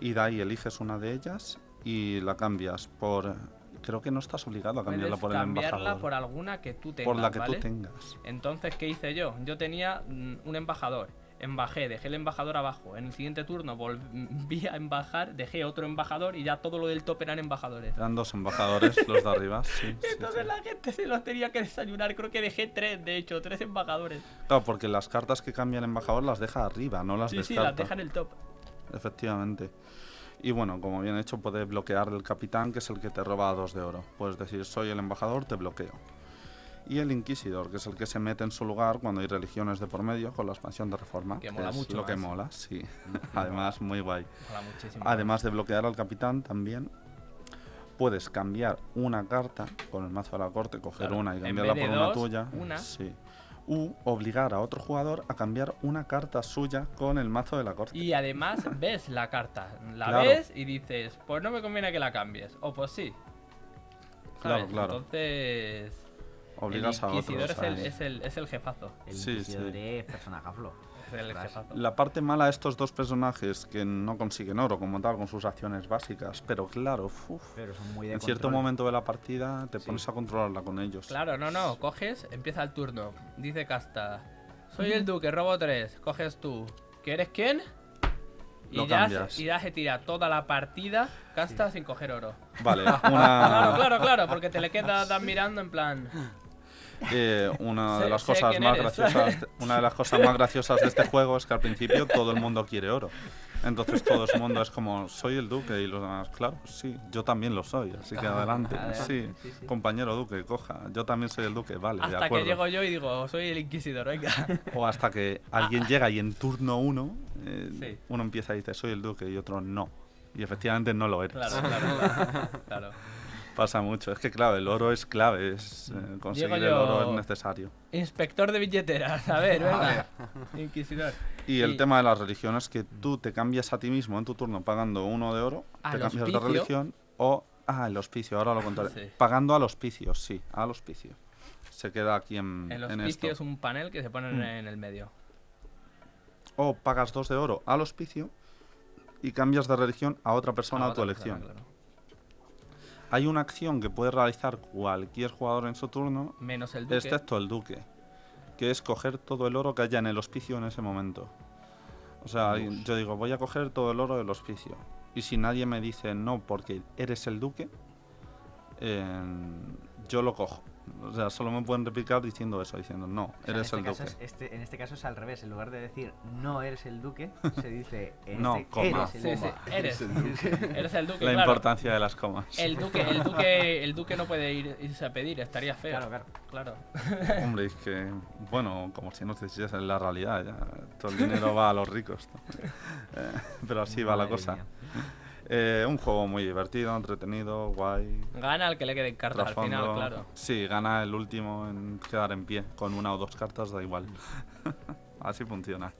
y de ahí eliges una de ellas y la cambias por... Creo que no estás obligado a cambiarla por el cambiarla embajador. por alguna que tú tengas, por la que ¿vale? tú tengas. Entonces, ¿qué hice yo? Yo tenía mm, un embajador. Embajé, dejé el embajador abajo. En el siguiente turno volví a embajar, dejé otro embajador y ya todo lo del top eran embajadores. Eran dos embajadores, los de arriba. Sí, sí, Entonces sí. la gente se los tenía que desayunar. Creo que dejé tres, de hecho, tres embajadores. Claro, porque las cartas que cambia el embajador las deja arriba, no las Sí, sí, descarta. las deja en el top. Efectivamente. Y bueno, como bien hecho, puede bloquear el capitán, que es el que te roba dos de oro. Puedes decir, soy el embajador, te bloqueo. Y el inquisidor, que es el que se mete en su lugar cuando hay religiones de por medio con la expansión de reforma. Que mola es mucho lo que más. mola, sí. Además, muy guay. Mola muchísimo. Además de bloquear al capitán, también puedes cambiar una carta con el mazo de la corte, coger Claro, una y cambiarla por una dos, tuya. una. Sí. U obligar a otro jugador a cambiar una carta suya con el mazo de la corte. Y además ves la carta, la Claro. ves y dices, pues no me conviene que la cambies, o pues sí. Claro, ¿Sabes? claro. Entonces, Obligas a el otros. inquisidor es el, a- es, el, es el jefazo. El Sí, inquisidor sí. es personaje jefazo. La parte mala de estos dos personajes que no consiguen oro como tal con sus acciones básicas, pero claro, uf, Pero son muy de en cierto momento de la partida te Sí. pones a controlarla con ellos. Claro, no, no, coges, empieza el turno, dice Casta, soy el duque, robo 3, coges tú, ¿que eres quién? Y Lo ya, se- y ya se tira toda la partida, Casta sin coger oro. Vale, Claro, una, claro, claro, porque te le quedas mirando en plan... eh, una de Sé- las cosas más eres, graciosas, una de las cosas más graciosas de este juego es que al principio todo el mundo quiere oro. Entonces todo el mundo es como, soy el duque y los demás, claro, sí, yo también lo soy, así que adelante, Adelante, sí, sí, sí. compañero duque, coja, yo también soy el duque, vale, de Hasta que llego yo y digo, soy el inquisidor, venga. O hasta que alguien llega y en turno uno, eh, Sí. uno empieza y dice, soy el duque y otro no. Y efectivamente no lo eres. Claro, claro, claro. claro. Pasa mucho. Es que claro, el oro es clave, es, eh, conseguir el oro es necesario. Inspector de billeteras, a ver, venga. Inquisidor. Y el tema de la religión es que tú te cambias a ti mismo en tu turno pagando uno de oro, te cambias de religión o Ah, el hospicio, ahora lo contaré. Sí. Pagando al hospicio, sí, al hospicio. Se queda aquí en, El en hospicio esto. es un panel que se pone Mm. en el medio. O pagas dos de oro al hospicio y cambias de religión a otra persona a tu elección. claro. Hay una acción que puede realizar cualquier jugador en su turno, Menos el duque. excepto el duque, que es coger todo el oro que haya en el hospicio en ese momento. O sea, yo digo, voy a coger todo el oro del hospicio. Y si nadie me dice no porque eres el duque, eh, yo lo cojo. O sea, solo me pueden replicar diciendo eso, diciendo no, O sea, eres en, el este duque. es, este, en este caso es al revés. En lugar de decir no eres el duque, se dice en No, este, coma. eres el Sí, duque. sí, eres. Eres el duque, La claro. importancia de las comas. El duque, el duque, el duque no puede ir, irse a pedir, estaría feo. Claro, claro. Claro. Hombre, es que, bueno, como si no te es la realidad, ya. Todo el dinero va a los ricos. Eh, pero así va la Madre cosa. mía. Eh, un juego muy divertido, entretenido, guay. Gana el que le queden cartas al final, claro. Sí, gana el último en quedar en pie. Con una o dos cartas da igual. así funciona.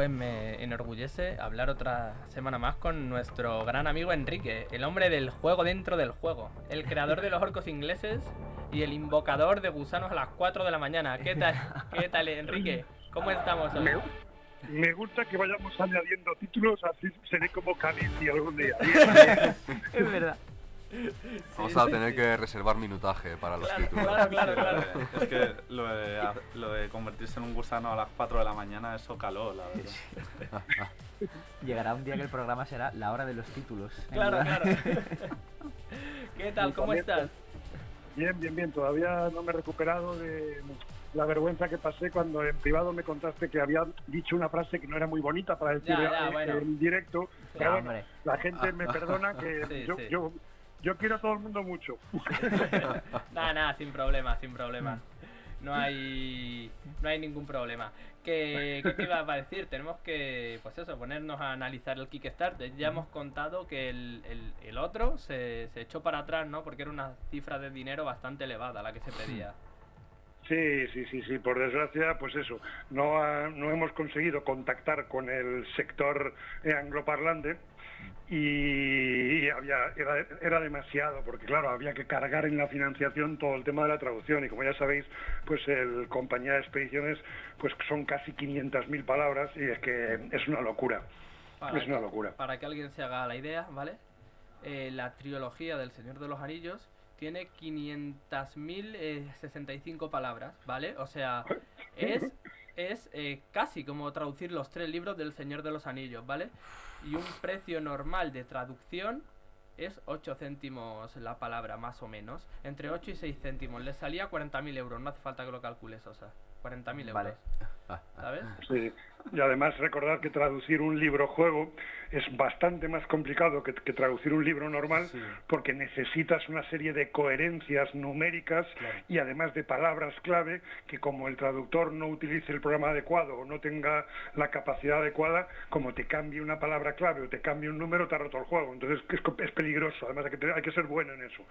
Pues me enorgullece hablar otra semana más con nuestro gran amigo Enrique, el hombre del juego dentro del juego, el creador de los orcos ingleses y el invocador de gusanos a las 4 de la mañana. ¿Qué tal, qué tal Enrique? ¿Cómo estamos hoy? Me, gusta que vayamos añadiendo títulos, así seré como Khaleesi algún día. Es verdad. Vamos a tener que reservar minutaje para los Claro, títulos. claro, claro, claro. Es que lo de, lo de convertirse en un gusano a las 4 de la mañana, eso caló, la verdad. Llegará un día que el programa será la hora de los títulos. Claro, claro. ¿Qué tal? ¿Cómo estás? Bien, bien, bien. Todavía no me he recuperado de la vergüenza que pasé cuando en privado me contaste que había dicho una frase que no era muy bonita para decir Ya, ya, en, bueno. en directo. Ya, Pero bueno, la gente me perdona que Sí, yo, sí. yo, yo quiero a todo el mundo mucho. Nada, nada, sin problema, sin problema. No hay, no hay ningún problema. ¿Qué, qué te iba a decir? Tenemos que, pues eso, ponernos a analizar el Kickstarter. Ya hemos contado que el, el- el otro se, se echó para atrás, ¿no? Porque era una cifra de dinero bastante elevada la que se pedía. Sí, sí, sí, sí. Por desgracia, pues eso, no, ha- no hemos conseguido contactar con el sector angloparlante y, había, era, era demasiado, porque claro, había que cargar en la financiación todo el tema de la traducción y como ya sabéis, pues el compañía de expediciones, pues son casi 500.000 palabras y es que es una locura. Para Es una locura. Para que alguien se haga la idea, ¿vale? Eh, la trilogía del Señor de los Anillos tiene 500.065 palabras, ¿vale? O sea, es, es eh, casi como traducir los tres libros del Señor de los Anillos, ¿vale? Y un precio normal de traducción es 8 céntimos la palabra, más o menos. Entre 8 y 6 céntimos. Le salía 40.000 euros, no hace falta que lo calcules, o sea, 40.000 euros. Vale. ¿Sabes? Sí. Y además recordar que traducir un libro juego es bastante más complicado que, que traducir un libro normal Sí. porque necesitas una serie de coherencias numéricas y además de palabras clave que como el traductor no utilice el programa adecuado o no tenga la capacidad adecuada, como te cambie una palabra clave o te cambie un número, te ha roto el juego. Entonces es, peligroso, además hay que, hay que ser bueno en eso.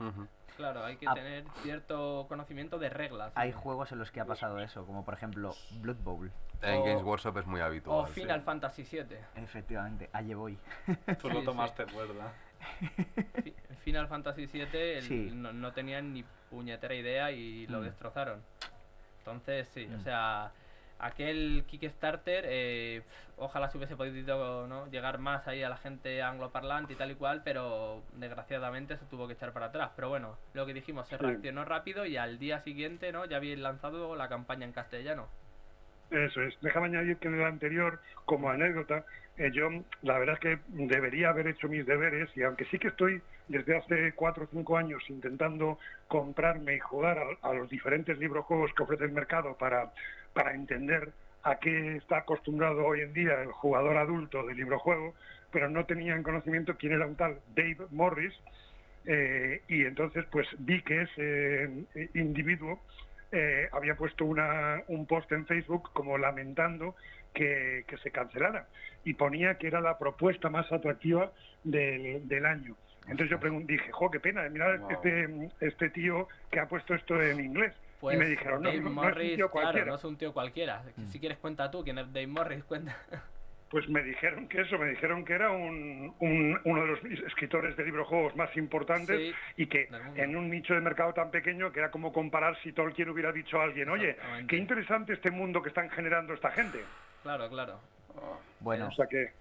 Ujú. Claro, hay que Ah. tener cierto conocimiento de reglas. Hay juegos en los que ha pasado eso, como por ejemplo Blood Bowl. En O- Games Workshop es muy habitual. O sí. Final Fantasy VII. Efectivamente, allí voy. Tú lo tomaste, ¿verdad? Fi- Final Fantasy VII el- Sí. no, no tenían ni puñetera idea y lo Mm. destrozaron. Entonces, sí, o Mm. sea, aquel Kickstarter, eh, ojalá se hubiese podido ¿no? llegar más ahí a la gente angloparlante y tal y cual, pero desgraciadamente se tuvo que echar para atrás. Pero bueno, lo que dijimos, se Sí. reaccionó rápido y al día siguiente ¿no? ya habían lanzado la campaña en castellano. Eso es. Déjame añadir que en el anterior, como anécdota, eh, yo la verdad es que debería haber hecho mis deberes y aunque sí que estoy desde hace cuatro o cinco años intentando comprarme y jugar a, a los diferentes librojuegos que ofrece el mercado para, para entender a qué está acostumbrado hoy en día el jugador adulto de libro-juego, pero no tenían conocimiento quién era un tal Dave Morris, eh, y entonces pues vi que ese eh, individuo eh, había puesto una, un post en Facebook como lamentando que, que se cancelara y ponía que era la propuesta más atractiva del, del año. Entonces yo dije, jo, qué pena, mira Wow. este, este tío que ha puesto esto en inglés. Pues y me dijeron, no, Dave no, no es un Morris, tío claro, cualquiera. no es un tío cualquiera. Si quieres cuenta tú quién es Dave Morris, cuenta. Pues me dijeron que eso, me dijeron que era un, un- uno de los escritores de librojuegos más importantes Sí, y que en un nicho de mercado tan pequeño que era como comparar si Tolkien hubiera dicho a alguien, oye, qué interesante este mundo que están generando esta gente. Claro, claro. Bueno, O sea que,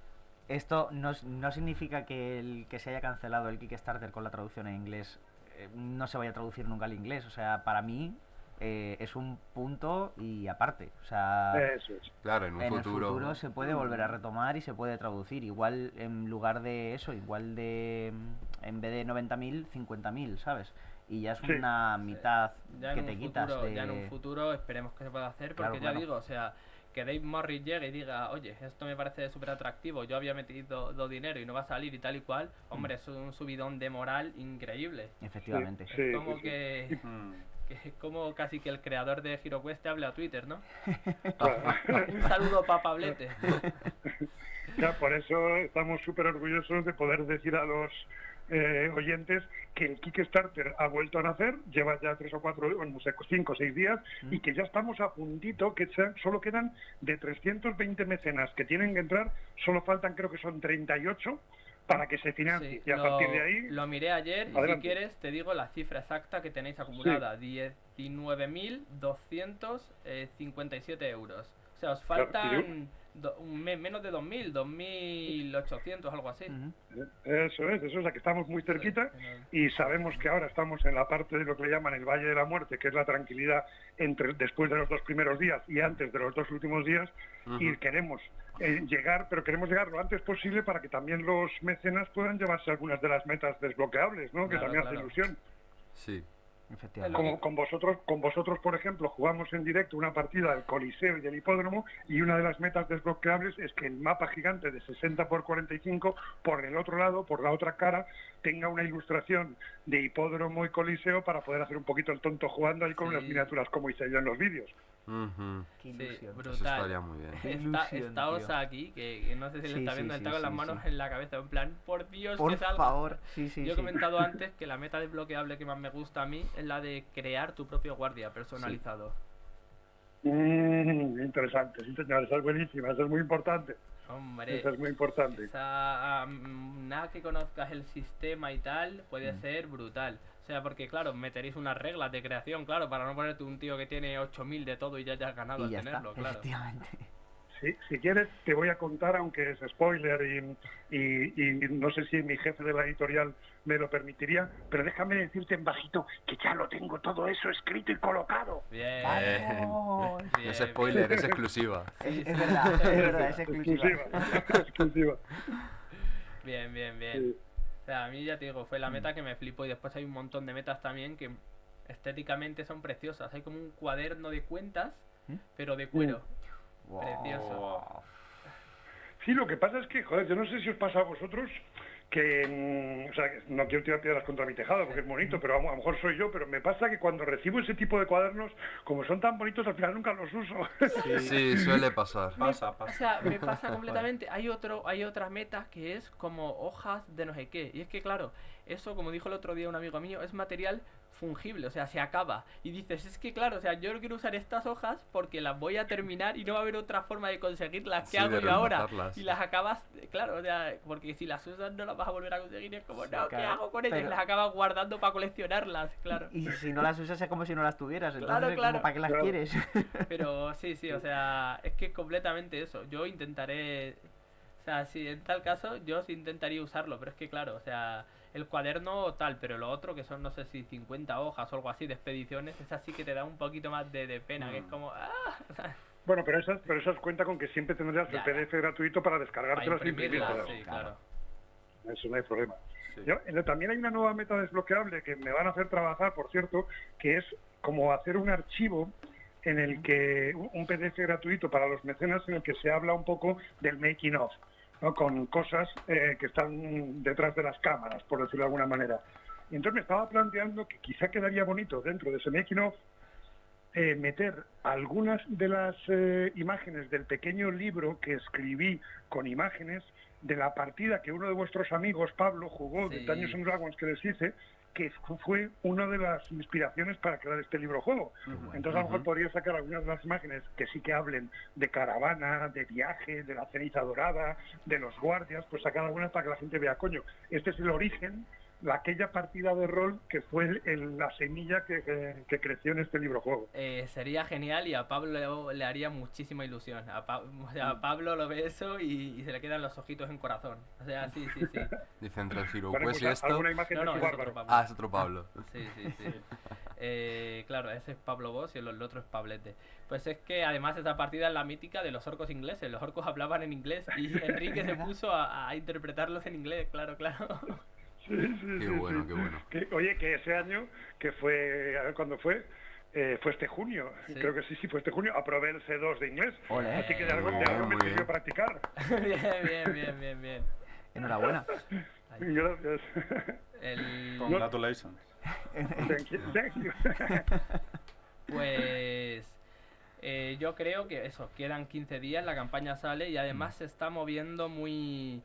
esto no, no significa que el que se haya cancelado el Kickstarter con la traducción en inglés eh, no se vaya a traducir nunca al inglés. O sea, para mí eh, es un punto y aparte. O sea, eso es. Claro, en un en futuro. el futuro se puede volver a retomar y se puede traducir. Igual en lugar de eso, igual de mm, en vez de 90.000, 50.000, ¿sabes? Y ya es Sí. una mitad Ya que en, te un quitas futuro, de... ya en un futuro esperemos que se pueda hacer, porque Claro, ya claro. digo, o sea, que Dave Morris llegue y diga, oye, esto me parece súper atractivo, yo había metido do dinero y no va a salir y tal y cual, Mm. hombre, es un subidón de moral increíble. Efectivamente. Sí, es como sí, sí. que, Mm. Que como casi que el creador de HeroQuest te hable a Twitter, ¿no? Un saludo pa' Pablete. Ya, por eso estamos súper orgullosos de poder decir a los eh, oyentes que el Kickstarter ha vuelto a nacer, lleva ya tres o cuatro, bueno, no sé, cinco o seis días, y que ya estamos a puntito, que solo quedan de 320 mecenas que tienen que entrar, solo faltan creo que son 38 para que se financie. Sí, y a lo, partir de ahí, lo miré ayer y si quieres te digo la cifra exacta que tenéis acumulada, 19.257 euros. O sea, os Claro, faltan do- un me- menos de 2.000, 2.800, algo así. Eso es, eso es, a que estamos muy cerquita. Sí, y sabemos que ahora estamos en la parte de lo que le llaman el Valle de la Muerte, que es la tranquilidad entre después de los dos primeros días y antes de los dos últimos días, y queremos eh, llegar, pero queremos llegar lo antes posible para que también los mecenas puedan llevarse algunas de las metas desbloqueables, ¿no? que también claro. hace ilusión. Sí. Efectivamente. Como con vosotros, con vosotros, por ejemplo, jugamos en directo una partida del Coliseo y del Hipódromo y una de las metas desbloqueables es que el mapa gigante de 60 por 45 por el otro lado, por la otra cara, tenga una ilustración de Hipódromo y Coliseo para poder hacer un poquito el tonto jugando ahí con Sí. las miniaturas como hice yo en los vídeos. Ujú. Qué Sí, ilusión. brutal. Eso estaría muy bien. Qué Está, ilusión, está. Osa aquí, que, que no sé si le Sí, está viendo, sí, está con las manos sí. en la cabeza, en plan, por Dios, Por que salga. favor, sí, sí, Yo he sí. comentado antes que la meta desbloqueable que más me gusta a mí es la de crear tu propio guardia personalizado. Mm, interesante, sí señor, esa es buenísima, eso es muy importante, Hombre, eso es muy importante. esa, mm, nada que conozcas el sistema y tal puede Mm. ser brutal. O sea, porque claro, meteréis unas reglas de creación, claro, para no ponerte un tío que tiene 8000 de todo y ya hayas ganado Y al ya tenerlo, está, claro. efectivamente. Si quieres, te voy a contar, aunque es spoiler y, y- y no sé si mi jefe de la editorial me lo permitiría, pero déjame decirte en bajito que ya lo tengo todo eso escrito y colocado. Bien. Vamos. bien, No es spoiler, es exclusiva. Es, verdad, es verdad, es exclusiva. exclusiva. Bien, bien, bien. Sí. O sea, a mí ya te digo, fue la meta que me flipó y después hay un montón de metas también que estéticamente son preciosas. Hay como un cuaderno de cuentas, ¿Mm? pero de cuero. Wow. Precioso. Sí, lo que pasa es que, joder, yo no sé si os pasa a vosotros que, mm, o sea, no quiero tirar piedras contra mi tejado porque es bonito, pero a, a lo mejor soy yo, pero me pasa que cuando recibo ese tipo de cuadernos, como son tan bonitos, al final nunca los uso. Sí, suele pasar. Pasa, O pasa. sea, me pasa completamente. Hay otro, hay otra meta que es como hojas de no sé qué. Y es que claro, eso, como dijo el otro día un amigo mío, es material fungible, o sea, se acaba. Y dices, es que claro, o sea, yo no quiero usar estas hojas porque las voy a terminar y no va a haber otra forma de conseguirlas. ¿Qué Sí, hago yo ahora? Y las acabas, claro, o sea, porque si las usas no las vas a volver a conseguir. y Es como, Sí, no, ¿qué hago con ellas? pero- Las acabas guardando para coleccionarlas, claro. Y si no las usas es como si no las tuvieras. Entonces, Claro, como, claro. ¿para qué las Claro. quieres? Pero sí, sí, o sea, es que es completamente eso. Yo intentaré. O sea, si en tal caso, yo sí intentaría usarlo, pero es que claro, o sea, el cuaderno tal, pero lo otro, que son no sé si 50 hojas o algo así de expediciones, esa sí que te da un poquito más de, de pena, que es Mm. como. ¡Ah! bueno, pero esas, pero esas cuenta con que siempre tendrás Ya, el PDF gratuito para descargártelas e imprimirlas, sí, claro. Eso no hay problema. Sí. Yo- también hay una nueva meta desbloqueable que me van a hacer trabajar, por cierto, que es como hacer un archivo en el que un PDF gratuito para los mecenas en el que se habla un poco del making of, ¿no? con cosas eh, que están detrás de las cámaras, por decirlo de alguna manera. Y entonces me estaba planteando que quizá quedaría bonito dentro de ese making eh, meter algunas de las eh, imágenes del pequeño libro que escribí con imágenes de la partida que uno de vuestros amigos, Pablo, jugó de Sí. Dungeons and Dragons que les hice, que fu- fue una de las inspiraciones para crear este libro juego. Entonces a lo mejor podría sacar algunas de las imágenes que sí que hablen de caravana, de viaje, de la ceniza dorada, de los guardias, pues sacar algunas para que la gente vea, coño, este es el origen aquella partida de rol que fue el- el- la semilla que, que- que creció en este libro juego. Eh, sería genial y a Pablo le haría muchísima ilusión. A, Pa- o sea, a Pablo lo ve eso y, y se le quedan los ojitos en corazón. O sea, sí, sí, sí. Dice entre el giro, Bueno, pues y esto. alguna imagen No, es otro. Pablo. Ah, es otro Pablo. Sí, sí, sí. Eh, claro, ese es Pablo Boss y el, el otro es Pablete. Pues es que además esa partida es la mítica de los orcos ingleses. Los orcos hablaban en inglés y Enrique se puso a, a interpretarlos en inglés, claro, claro. Sí, sí, Qué sí, bueno, sí. qué bueno. Que- oye, que ese año, que fue, a ver cuándo fue, Eh, fue este junio, Sí. creo que sí, sí, fue este junio, aprobé el C2 de inglés. Así que de algo, de algo me sirvió practicar. bien, bien, bien, bien, bien. Enhorabuena. Ahí. Gracias. El- Congratulations. Thank you, thank you. Pues eh, yo creo que eso, quedan 15 días, la campaña sale y además se está moviendo muy,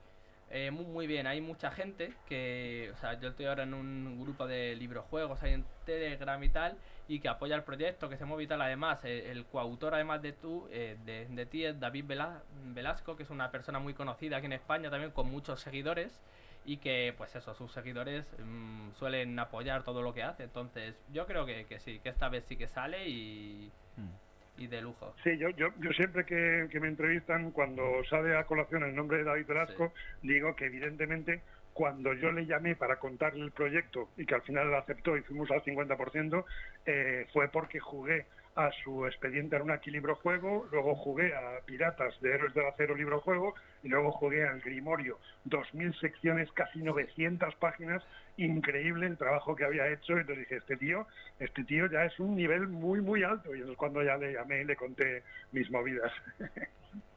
eh, muy, muy bien. Hay mucha gente que, o sea, yo estoy ahora en un grupo de librojuegos ahí en Telegram y tal, y que apoya el proyecto, que se mueve y tal. Además, eh, el coautor, además de tú, eh, de, de ti, es David Vela- Velasco, que es una persona muy conocida aquí en España también, con muchos seguidores. Y que, pues eso, sus seguidores mm, suelen apoyar todo lo que hace. Entonces, yo creo que, que sí, que esta vez sí que sale y, Mm. Y de lujo. Sí, yo, yo, yo siempre que, que me entrevistan, cuando sale a colación el nombre de David Velasco, digo que evidentemente cuando yo le llamé para contarle el proyecto y que al final lo aceptó y fuimos al 50%, eh, fue porque jugué a su expediente Anunnaki libro juego, luego jugué a Piratas de Héroes del Acero libro juego y luego jugué al Grimorio, 2.000 secciones, casi 900 páginas, increíble el trabajo que había hecho, entonces dije, este tío, este tío ya es un nivel muy, muy alto y entonces cuando ya le llamé y le conté mis movidas.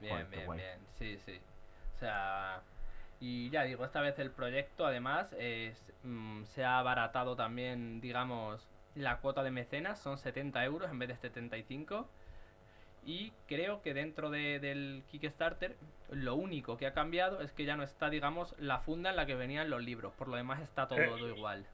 Bien, bien, bien. Sí, sí. O sea, y ya digo, esta vez el proyecto además es, mm, se ha abaratado también, digamos, la cuota de mecenas, son 70 euros en vez de 75. Y creo que dentro de- del Kickstarter lo único que ha cambiado es que ya no está, digamos, la funda en la que venían los libros. Por lo demás está todo Eso es. igual.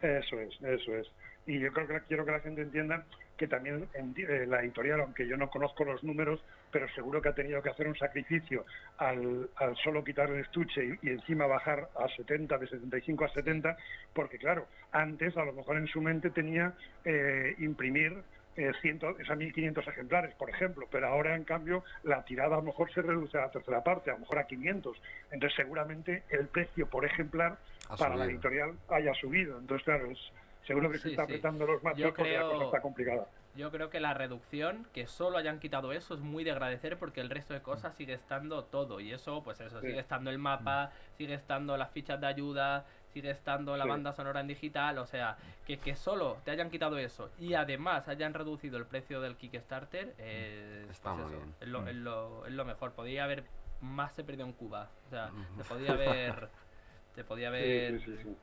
Eso es, eso es. Y yo creo que quiero que la gente entienda que también en- eh, la editorial, aunque yo no conozco los números, pero seguro que ha tenido que hacer un sacrificio al, al solo quitar el estuche y, y encima bajar a 70, de 75 a 70, porque claro, antes a lo mejor en su mente tenía eh, imprimir eh, 100, o sea, 1.500 ejemplares, por ejemplo, pero ahora en cambio la tirada a lo mejor se reduce a la tercera parte, a lo mejor a 500. Entonces seguramente el precio por ejemplar Ha para la editorial haya subido. Entonces, claro, es, seguro que Sí, se está sí. apretando los machos Yo porque la creo- cosa está complicada. Yo creo que la reducción, que solo hayan quitado eso, es muy de agradecer porque el resto de cosas sigue estando todo. Y eso, pues eso, Sí. sigue estando el mapa, sigue estando las fichas de ayuda, sigue estando la Sí. banda sonora en digital. O sea, que, que solo te hayan quitado eso y además hayan reducido el precio del Kickstarter, eh, Está pues muy eso, bien. Es, lo, es, lo, es lo mejor. Podría haber más se perdió en Cuba. O sea, Ujú. se podía haber, se podía haber Sí, sí, sí, sí.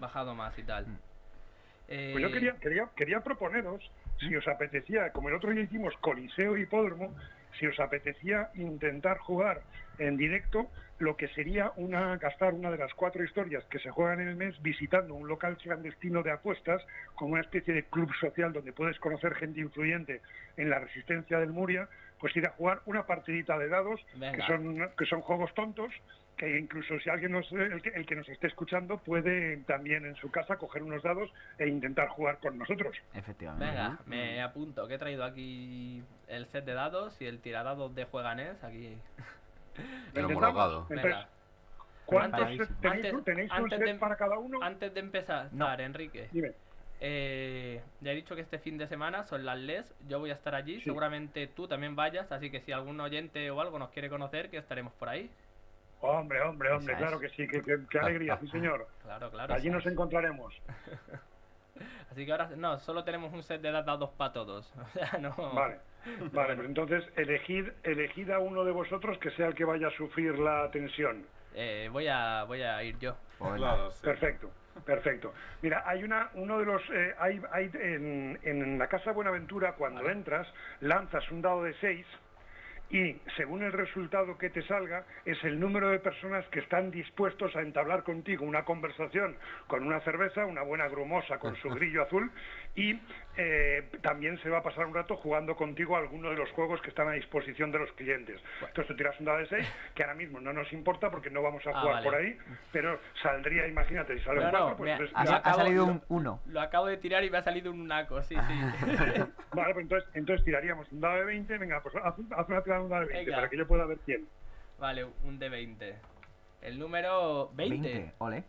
bajado más y tal. Pues yo Eh, quería, quería, quería proponeros, si os apetecía, como el otro día hicimos Coliseo y Hipódromo, si os apetecía intentar jugar en directo lo que sería una gastar una de las cuatro historias que se juegan en el mes visitando un local clandestino de apuestas como una especie de club social donde puedes conocer gente influyente en la resistencia del Muria, pues ir a jugar una partidita de dados que Venga. son que son juegos tontos que incluso si alguien nos, el, que, el que nos esté escuchando puede también en su casa coger unos dados e intentar jugar con nosotros. Efectivamente. Venga, me apunto, que he traído aquí el set de dados y el tiradados de Jueganés, aquí. El homologado. Venga, ¿cuántos Antes- tenéis, antes- tenéis un antes set de- para cada uno? antes de empezar, No. Enrique, Dime. eh, ya he dicho que este fin de semana son las LES, yo voy a estar allí, Sí. seguramente tú también vayas, así que si algún oyente o algo nos quiere conocer, que estaremos por ahí. Hombre, hombre, hombre, Esa es. claro que sí, que, que- que alegría, sí señor. Claro, claro. Allí nos encontraremos. Así que ahora, no, solo tenemos un set de dados para todos. O sea, no. Vale, vale, pues entonces elegid, elegid a uno de vosotros que sea el que vaya a sufrir la tensión. Eh, voy, a, voy a ir yo. Claro, sí. Perfecto, perfecto. Mira, hay una, uno de los, eh, hay, hay en, en la casa Buenaventura cuando entras lanzas un dado de 6 y según el resultado que te salga es el número de personas que están dispuestos a entablar contigo una conversación con una cerveza, una buena grumosa con su grillo azul y eh, también se va a pasar un rato jugando contigo a alguno de los juegos que están a disposición de los clientes. Entonces tú tiras un dado de 6 que ahora mismo no nos importa porque no vamos a Ah, jugar vale. por ahí, pero saldría, imagínate, si sale No, un no, 4, pues mira, entonces Ha, salido un 1. Lo acabo de tirar y me ha salido un naco, sí, sí. Vale, pues entonces, entonces tiraríamos un dado de 20. Venga, pues haz, haz una tirada de un dado de 20 Venga. para que yo pueda ver quién. vale, un de 20. El número 20. Ole.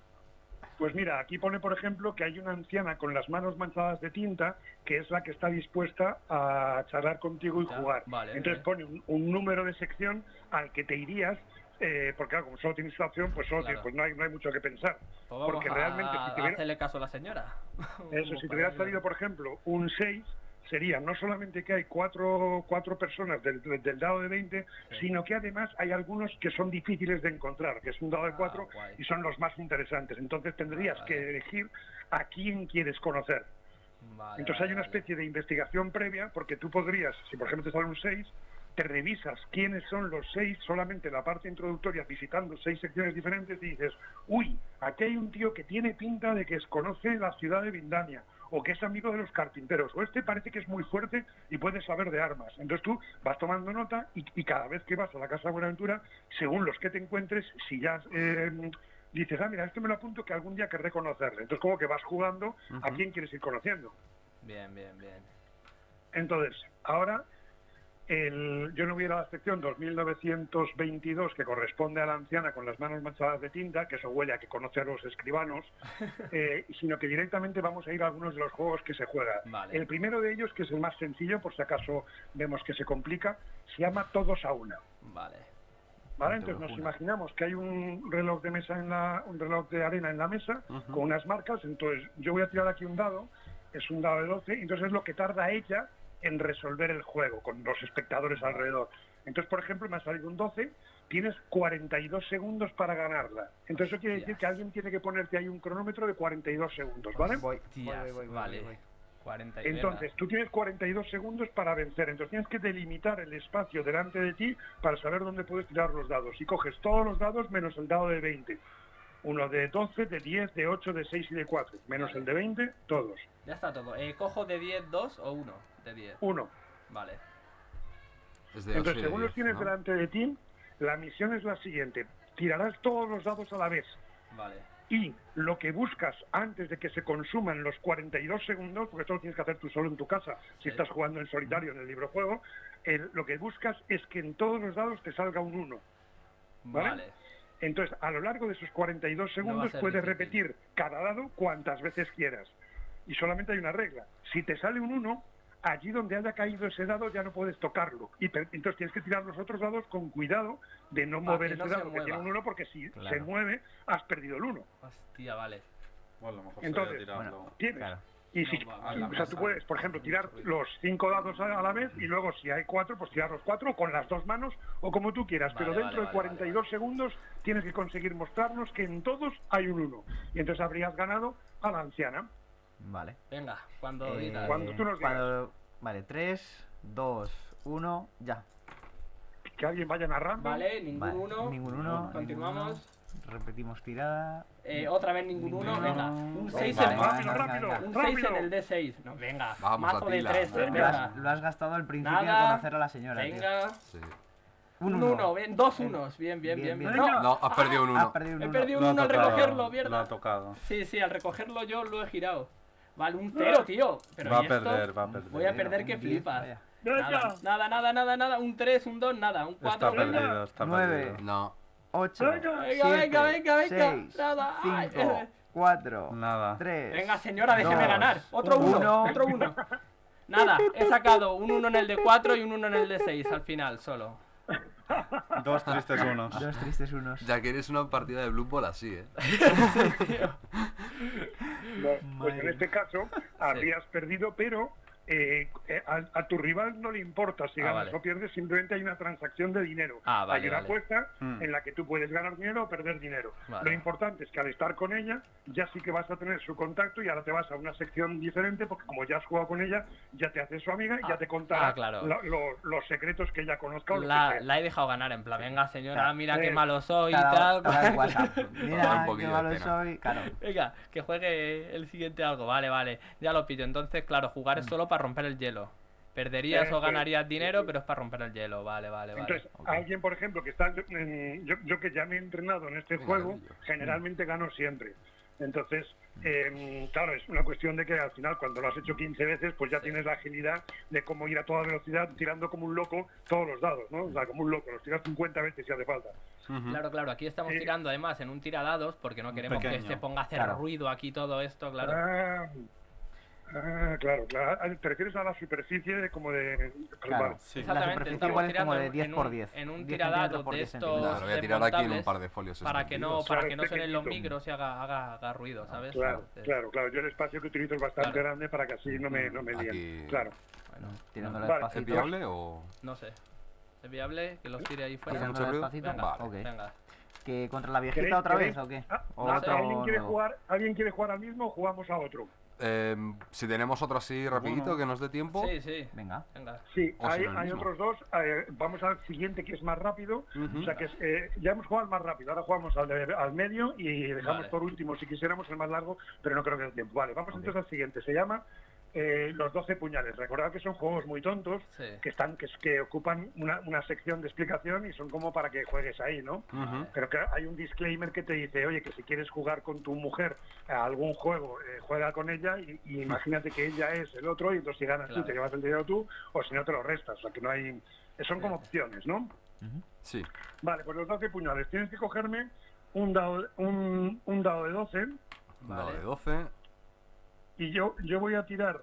Pues mira, aquí pone, por ejemplo, que hay una anciana con las manos manchadas de tinta que es la que está dispuesta a charlar contigo y Ya, jugar. vale, Entonces eh. pone un, un número de sección al que te irías. eh, porque claro, como solo tienes esa opción, pues, solo Claro. tienes- pues no, hay, no hay mucho que pensar. Pues porque a, realmente si a te hubiera- hacerle caso a la señora. Eso, si te hubiera salido, por ejemplo, un 6, sería no solamente que hay cuatro, cuatro personas del, del- dado de 20, sino que además hay algunos que son difíciles de encontrar, que es un dado de Ah, 4 guay. y son los más interesantes. Entonces tendrías Ah, que elegir a quién quieres conocer. Vale, Entonces hay una especie de investigación previa, porque tú podrías, si por ejemplo te sale un 6, te revisas quiénes son los seis solamente en la parte introductoria, visitando seis secciones diferentes y dices, uy, aquí hay un tío que tiene pinta de que conoce la ciudad de Vindania, o que es amigo de los carpinteros, o este parece que es muy fuerte y puede saber de armas. Entonces tú vas tomando nota y, y cada vez que vas a la Casa de Buenaventura, según los que te encuentres, si ya... eh, Dices, ah, mira, esto me lo apunto que algún día querré conocerle. Entonces, como que vas jugando a quién quieres ir conociendo. Bien, bien, bien. Entonces, ahora el- yo no voy a ir a la sección 2922 que corresponde a la anciana con las manos manchadas de tinta, que eso huele a que conoce a los escribanos, eh, sino que directamente vamos a ir a algunos de los juegos que se juegan. Vale. El primero de ellos, que es el más sencillo, por si acaso vemos que se complica, se llama Todos a una. Vale. ¿Vale? Entonces nos imaginamos que hay un reloj de mesa en la, un reloj de arena en la mesa con unas marcas. Entonces yo voy a tirar aquí un dado, es un dado de 12, y entonces es lo que tarda ella en resolver el juego con los espectadores alrededor. Entonces, por ejemplo, me ha salido un 12, tienes 42 segundos para ganarla. Entonces eso quiere decir que alguien tiene que ponerte ahí un cronómetro de 42 segundos, ¿vale? Voy, Tías, voy, voy, voy, vale. voy. 40 y Entonces, tú tienes 42 segundos para vencer. Entonces, tienes que delimitar el espacio delante de ti para saber dónde puedes tirar los dados. Y coges todos los dados menos el dado de 20. Uno de 12, de 10, de 8, de 6 y de 4. Menos el de 20, todos. Ya está todo. Eh, ¿Cojo de 10, 2 o 1 de 10? Uno. Vale. Es de Entonces, de según los tienes ¿no? delante de ti, la misión es la siguiente. Tirarás todos los dados a la vez. Vale. Y lo que buscas antes de que se consuman los 42 segundos, porque esto lo tienes que hacer tú solo en tu casa, si Sí. estás jugando en solitario en el librojuego, el- lo que buscas es que en todos los dados te salga un 1. ¿Vale? Vale. Entonces, a lo largo de esos 42 No va a segundos puedes difícil. repetir cada dado cuantas veces quieras. Y solamente hay una regla. Si te sale un 1, allí donde haya caído ese dado ya no puedes tocarlo. Y entonces tienes que tirar los otros dados con cuidado de no mover ese dado que tiene un 1 porque si Claro. se mueve has perdido el 1. Hostia, vale. Bueno, a lo mejor Entonces, bueno, Tienes. Claro. Y si, No, o sea, tú puedes, por ejemplo, tirar los cinco dados a, la vez y luego si hay cuatro, pues tirar los cuatro con las dos manos o como tú quieras. Vale, pero vale, dentro de vale, 42 vale, segundos tienes que conseguir mostrarnos que en todos hay un uno. Y entonces habrías ganado a la anciana. Vale. Venga, cuando Eh, digas. Cuando tú nos digas. cuando- Vale, 3, 2, 1, ya. Que alguien vaya narrando. Vale, ningún Vale, uno. Ningún uno. Continuamos. ningún uno. Repetimos tirada. Eh, otra vez ningún uno. Ninguno. Venga. Un Venga, 6 Vale, en, venga, rápido, venga, rápido. venga. un 6 en el D6. No, venga. Vamos, Mazo de Atila. 3. Venga. Lo lo has gastado al principio Nada. de conocer a la señora. tío. Venga. Sí. Un Un uno. 1. Bien, dos unos. Bien, bien, Bien, bien. bien. No, No, has perdido un Has uno. perdido un He uno. perdido un Lo ha uno al tocado, recogerlo, Lo ha mierda. tocado. Sí, sí, al recogerlo yo lo he girado. Vale, un 0, tío. Pero Va ¿y a esto? perder, va a perder. Voy a perder que flipas. Nada, nada, nada, nada, nada. Un 3, un 2, nada. Un 4. Está perdido, está Nueve. perdido. No. 8, Venga, venga, venga, venga. Nada. Ay, 5, eh. 4, Nada. 3. Venga, señora, déjeme ganar. Otro 1, uno. otro 1. Nada, he sacado un 1 en el de 4 y un 1 en el de 6 al final, solo. Dos tristes unos. Dos tristes unos. Ya que eres una partida de Blue Ball así, ¿eh? Bueno, pues en este caso habrías perdido, pero eh, eh, a, a tu rival no le importa si Ah, ganas vale. o pierdes, simplemente hay una transacción de dinero. Ah, vale, hay una vale. apuesta Mm. en la que tú puedes ganar dinero o perder dinero. Vale. Lo importante es que al estar con ella, ya sí que vas a tener su contacto y ahora te vas a una sección diferente porque como ya has jugado con ella, ya te haces su amiga y ya Ah, te contará ah, claro. lo- lo- los secretos que ella conozca. o lo que La, la he dejado ganar, en plan, venga señora, Claro. mira qué Eh, malo soy y tal. WhatsApp. Dar Mira, un qué malo soy. Claro. Venga, que juegue el siguiente algo. Vale, vale. Ya lo pillo. Entonces, claro, jugar Mm. es solo para romper el hielo. Perderías Eso o es, ganarías sí, dinero, pero es para romper el hielo. Vale, vale, vale. Entonces, alguien, por ejemplo, que está en- yo, yo que ya me he entrenado en este Venga, juego, Emilio. generalmente gano siempre. Entonces, eh, claro, es una cuestión de que al final, cuando lo has hecho 15 veces, pues ya Sí. tienes la agilidad de cómo ir a toda velocidad tirando como un loco todos los dados, ¿no? O sea, como un loco, los tiras 50 veces si hace falta. Claro, claro, aquí estamos tirando además en un tiradados porque no queremos que se ponga a hacer Claro. ruido aquí todo esto, claro. Ah, ah, claro, claro. Ah, Te refieres a la superficie de como de... Claro. Vale. Sí. La Exactamente, superficie estamos igual es tirando como de en- 10 en por un- 10. En un 10 tiradado de 10 estos. Claro, voy a tirar aquí en un desmontables par de folios para que no, para que no suenen los micros y haga, haga, haga ruido, ¿sabes? Claro, Entonces, claro, claro. Yo el espacio que utilizo es bastante Claro. grande para que así no me, no me. Aquí- Claro. Bueno, Vale, ¿Es viable o...? no sé. ¿Es viable que los tire ahí fuera? ¿Que contra la ¿Queréis- viejita otra vez o qué? Ah, ¿O no, otro ¿alguien, quiere jugar, ¿Alguien quiere jugar al mismo o jugamos a otro? Eh, si tenemos otro así rapidito Bueno. que nos dé tiempo. Sí, sí. Venga. Venga. Sí, O si hay, hay otros dos. eh, vamos al siguiente que es más rápido. Ujú. O sea que es, eh, ya hemos jugado al más rápido. Ahora jugamos al, de- al medio y dejamos Vale. por último, si quisiéramos, el más largo, pero no creo que dé tiempo. Vale, vamos Ok. entonces al siguiente. Se llama eh, Los 12 puñales. Recordad que son juegos muy tontos. Sí. Que, están, que, que ocupan una, una sección de explicación y son como para que juegues ahí, ¿no? Pero que hay un disclaimer que te dice, oye, que si quieres jugar con tu mujer a algún juego, eh, juega con ella y, y imagínate que ella es el otro y entonces si ganas Claro. tú te llevas el dinero tú o si no te lo restas. O sea que no hay... Son como opciones, ¿no? Sí. Vale, pues los 12 puñales. Tienes que cogerme un dado, un, un dado de 12 Un dado Vale. de 12. Y yo, yo voy a tirar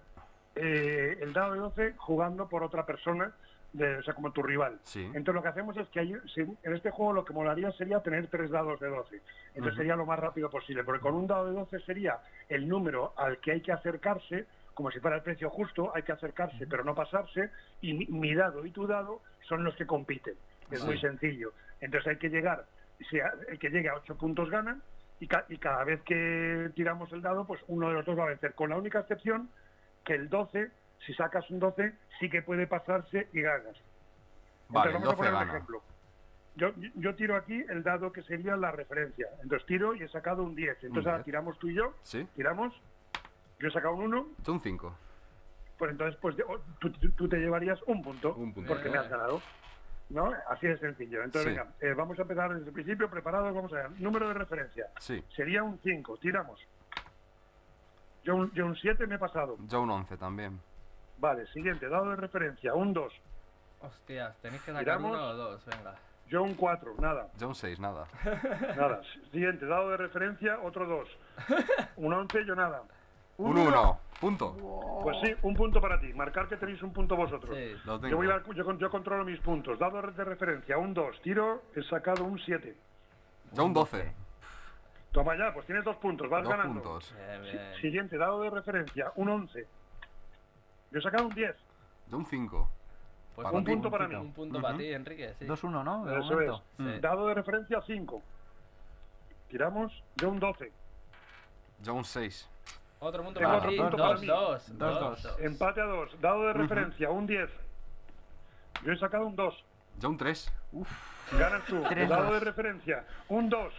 eh, el dado de 12 jugando por otra persona, de, o sea, como tu rival. Sí. Entonces lo que hacemos es que hay- en este juego lo que molaría sería tener tres dados de 12. Entonces sería lo más rápido posible, porque con un dado de 12 sería el número al que hay que acercarse, como si fuera el precio justo, hay que acercarse pero no pasarse, y mi, mi dado y tu dado son los que compiten. Es muy sencillo. Entonces hay que llegar, si el que llegue a 8 puntos gana, y, ca- y cada vez que tiramos el dado, pues uno de los dos va a vencer, con la única excepción que el 12, si sacas un 12, sí que puede pasarse y ganas. Vale, Entonces, vamos a 12 poner un ejemplo. Yo, yo tiro aquí el dado que sería la referencia. Entonces tiro y he sacado un 10. Entonces ahora 10. tiramos tú y yo, Sí. tiramos. Yo he sacado un 1, Yo un 5. pues entonces pues tú, tú- tú te llevarías un punto, Un punto. porque me has ganado. ¿No? Así de sencillo. Entonces, Sí. venga, eh, vamos a empezar desde el principio, preparados, vamos a ver. Número de referencia. Sí. Sería un 5, tiramos. Yo un, yo un 7 me he pasado. Yo un 11 también. Vale, siguiente, dado de referencia, un 2. Hostias, tenéis que sacar Tiramos. uno o dos, venga. Yo un 4, nada. Yo un 6, nada. Nada. Siguiente, dado de referencia, otro 2. Un 11, yo nada. Un 1. Punto. Pues sí, un punto para ti. Marcar que tenéis un punto vosotros. Sí. Lo tengo. Yo, voy a- yo, yo controlo mis puntos. Dado de referencia, un 2. Tiro, he sacado un 7. Yo un 12. Toma ya, pues tienes dos puntos, vas Dos ganando. puntos. Bien, bien. Siguiente, dado de referencia, un 11. Yo he sacado un 10. Yo un 5. Pues un punto para mí. Un punto para ti, Enrique, sí. 2-1, ¿no? De Eso momento. es. Sí. Dado de referencia, 5. Tiramos, yo un 12. Yo un 6. Otro punto para otro ti. Dos, mí. dos, Dos, dos, dos. Empate a 2. Dado de referencia, un 10. Yo he sacado un 2. Yo un 3. Ganas tú. Tres, Dado dos. de referencia, un 2.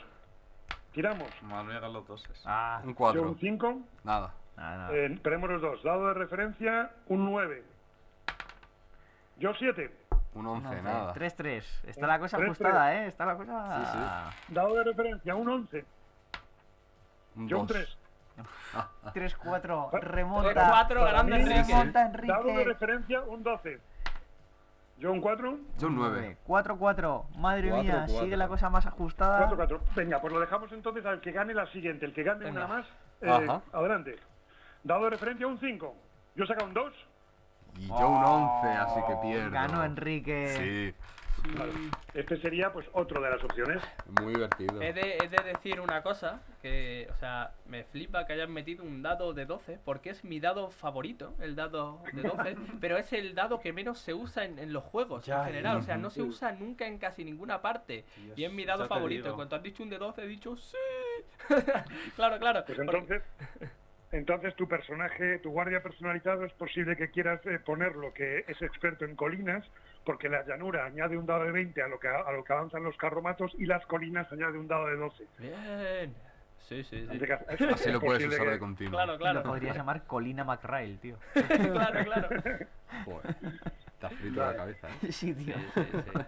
Tiramos. Madre mía, los doses. Ah, Un Yo 4. un 5. Nada. nada, nada. Eh, tenemos los dos. Dado de referencia, un 9. Yo 7. Un 11, Once. nada. 3-3. Está la cosa Tres, ajustada, ¿eh? Está la cosa... Dado de referencia, un 11. Un Yo un 2. 3. 3-4. Pa- Remonta. Tres, cuatro, Para ganando mí, Enrique. Remonta, Dado de Enrique. referencia, un 12. Yo un 4. Yo un 9. 4-4. Madre Cuatro, mía, cuatro. sigue la cosa más ajustada. 4, 4. Venga, pues lo dejamos entonces al que gane la siguiente. El que gane Venga. una más, eh, adelante. Dado de referencia, un 5. Yo he sacado un 2. Y yo un 11, así que pierdo. Ganó Enrique. Sí. Vale. Este sería pues otro de las opciones. Muy divertido. He de, he de decir una cosa, que, o sea, me flipa que hayan metido un dado de 12, porque es mi dado favorito, el dado de 12, pero es el dado que menos se usa en, en los juegos Ya, en general, o sea, no se usa nunca en casi ninguna parte. Dios, y es mi dado favorito, en cuanto has dicho un de 12 he dicho sí. claro, claro. Pues porque- entonces, tu personaje, tu guardia personalizado, es posible que quieras eh, ponerlo que es experto en colinas, porque la llanura añade un dado de 20 a lo que, a lo que avanzan los carromatos y las colinas añade un dado de 12. Bien. Sí, sí, sí. Así que es- Así es lo puedes usar que- de continuo. Claro, Lo claro. podrías llamar Colina McRail, tío. claro, claro. Joder, Te has frito la cabeza, ¿eh? Sí, tío. Sí, sí, sí.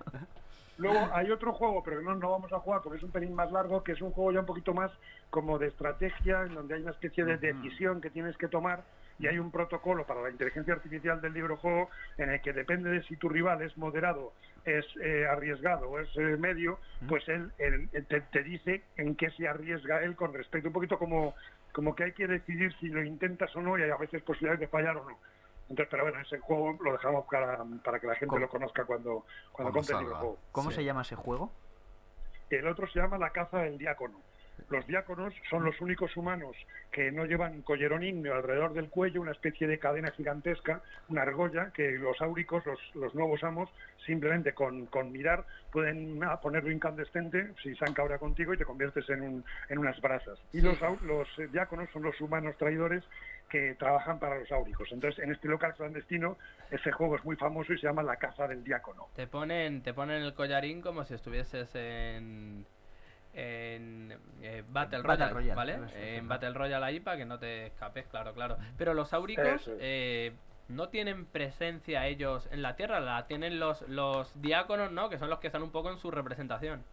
Luego hay otro juego, pero que no, no vamos a jugar porque es un pelín más largo, que es un juego ya un poquito más como de estrategia, en donde hay una especie de decisión que tienes que tomar y hay un protocolo para la inteligencia artificial del libro juego en el que depende de si tu rival es moderado, es eh, arriesgado o es eh, medio, pues él te, te dice en qué se arriesga él con respecto, un poquito como, como que hay que decidir si lo intentas o no y hay a veces posibilidades de fallar o no. Entonces, pero bueno, ese juego lo dejamos para, para que la gente ¿Cómo? lo conozca cuando, cuando compre el juego. ¿Cómo Sí. se llama ese juego? El otro se llama la caza del diácono. Los diáconos son los únicos humanos que no llevan collerón ígneo alrededor del cuello, una especie de cadena gigantesca, una argolla, que los áuricos, los, los nuevos amos, simplemente con, con mirar pueden ah, ponerlo incandescente si se cabreado contigo y te conviertes en, un, en unas brasas. Y Sí. los, los eh, diáconos son los humanos traidores que trabajan para los áuricos. Entonces, en este local clandestino, ese juego es muy famoso y se llama La Caza del Diácono. Te ponen, te ponen el collarín como si estuvieses en en eh, Battle, Battle Royale, Royale, ¿vale? eso en. Battle Royale ahí para que no te escapes, claro, claro. Pero los áuricos eh, no tienen presencia ellos en la Tierra, la tienen los, los diáconos, ¿no? Que son los que están un poco en su representación.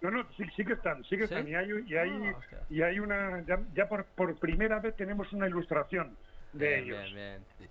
No, no, sí, sí que están, sí que ¿Sí? están. Y hay, y hay, Ah, y hay una, ya, ya por, por primera vez tenemos una ilustración de Bien, ellos. bien, bien.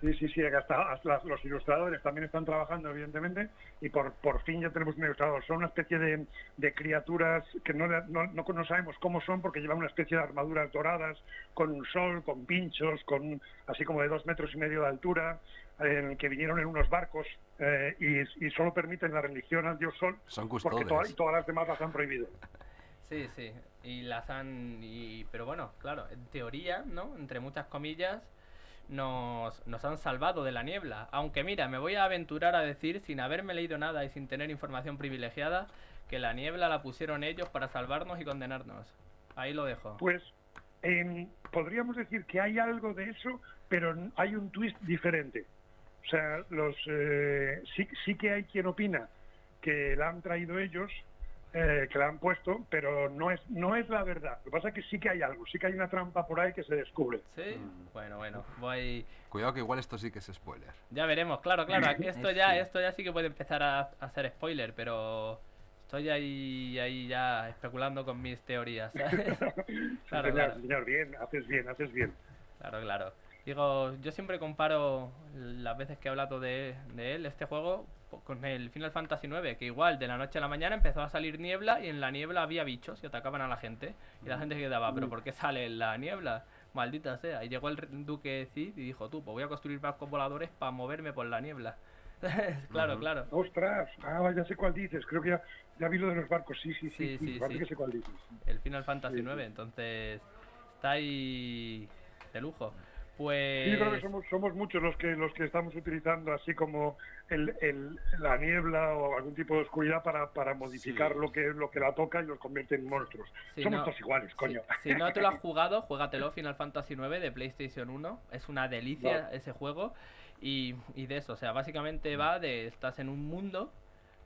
Sí, sí, sí, hasta, hasta los ilustradores también están trabajando, evidentemente, y por, por fin ya tenemos un ilustrador. Son una especie de, de criaturas que no, no, no, no sabemos cómo son porque llevan una especie de armaduras doradas, con un sol, con pinchos, con así como de dos metros y medio de altura, en el que vinieron en unos barcos eh, y, y solo permiten la religión al dios sol Son porque todas, y todas las demás las han prohibido. Sí, sí. Y las han. Y, pero bueno, claro, en teoría, ¿no? Entre muchas comillas, nos, nos han salvado de la niebla. Aunque mira, me voy a aventurar a decir, sin haberme leído nada y sin tener información privilegiada, que la niebla la pusieron ellos para salvarnos y condenarnos. Ahí lo dejo. Pues em, podríamos decir que hay algo de eso, pero hay un twist diferente. O sea, los eh, sí, sí que hay quien opina que la han traído ellos, eh, que la han puesto, pero no es no es la verdad. Lo que pasa es que sí que hay algo, sí que hay una trampa por ahí que se descubre. ¿Sí? Bueno, bueno, voy. Cuidado que igual esto sí que es spoiler. Ya veremos, claro, claro. Esto ya, Sí. esto ya sí que puede empezar a, a hacer spoiler, pero estoy ahí, ahí ya especulando con mis teorías. ¿sabes? Claro, señor, claro. señor, bien, haces bien, haces bien. Claro, claro. Digo, yo siempre comparo las veces que he hablado de, de él, este juego, con el Final Fantasy IX, que igual de la noche a la mañana empezó a salir niebla y en la niebla había bichos y atacaban a la gente. Y la gente se quedaba, ¿pero por qué sale la niebla? Maldita sea. Y llegó el duque Cid y dijo, tú, pues voy a construir barcos voladores para moverme por la niebla. claro, claro. Ostras, ah, ya sé cuál dices, creo que ya, ya vi lo de los barcos, sí, sí, Sí, sí, sí, sí, parece sí. que sé cuál dices. El Final Fantasy IX, sí. entonces está ahí de lujo. Pues... Yo creo que somos, somos muchos los que los que estamos utilizando así como el, el- la niebla o algún tipo de oscuridad para, para modificar Sí. lo que lo que la toca y los convierte en monstruos. Si somos no- todos iguales, coño. Si, si no te lo has jugado, juégatelo Final Fantasy IX de PlayStation 1. Es una delicia ese juego. Y, y de eso, o sea, básicamente va de estás en un mundo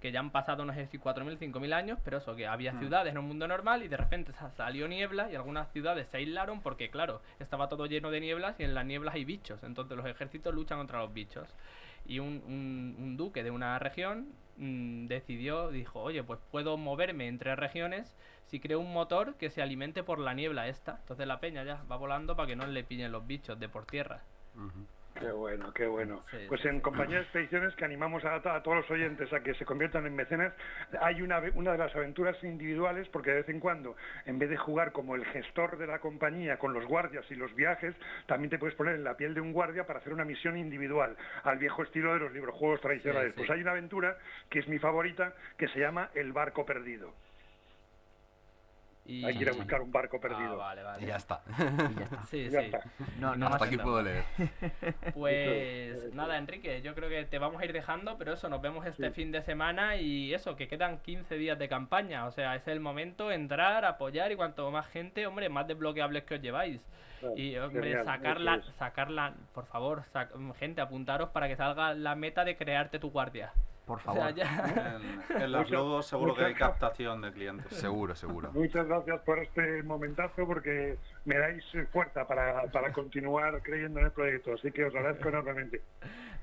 que ya han pasado, no sé si 4.000, 5.000 años, pero eso, que había ciudades en un mundo normal y de repente sa- salió niebla y algunas ciudades se aislaron porque, claro, estaba todo lleno de nieblas y en las nieblas hay bichos. Entonces los ejércitos luchan contra los bichos. Y un, un- un duque de una región mm, decidió, dijo, oye, pues puedo moverme entre regiones si creo un motor que se alimente por la niebla esta. Entonces la peña ya va volando para que no le pillen los bichos de por tierra. Qué bueno, qué bueno. Sí, pues en. Compañía de Expediciones que animamos a, a todos los oyentes a que se conviertan en mecenas, hay una, de las aventuras individuales porque de vez en cuando, en vez de jugar como el gestor de la compañía con los guardias y los viajes, también te puedes poner en la piel de un guardia para hacer una misión individual, al viejo estilo de los librojuegos tradicionales. Sí, sí. Pues hay una aventura que es mi favorita que se llama El barco perdido. Y... Hay que ir a buscar un barco Ah, perdido. vale, vale. Y ya está. Y ya está. Sí, Ya sí. está. No, no Hasta aquí puedo leer. Pues nada, Enrique, yo creo que te vamos a ir dejando, pero eso, nos vemos este Sí. fin de semana y eso, que quedan 15 días de campaña, o sea, es el momento entrar, apoyar y cuanto más gente, hombre, más desbloqueables que os lleváis. Y hombre, genial, sacarla, es. sacarla, por favor, sac- gente, apuntaros para que salga la meta de crearte tu guardia. Por O favor. sea, ya. En, en las Muchas- logos seguro que hay captación de clientes. Seguro, seguro. Muchas gracias por este momentazo porque me dais eh, fuerza para, para continuar creyendo en el proyecto, así que os agradezco enormemente.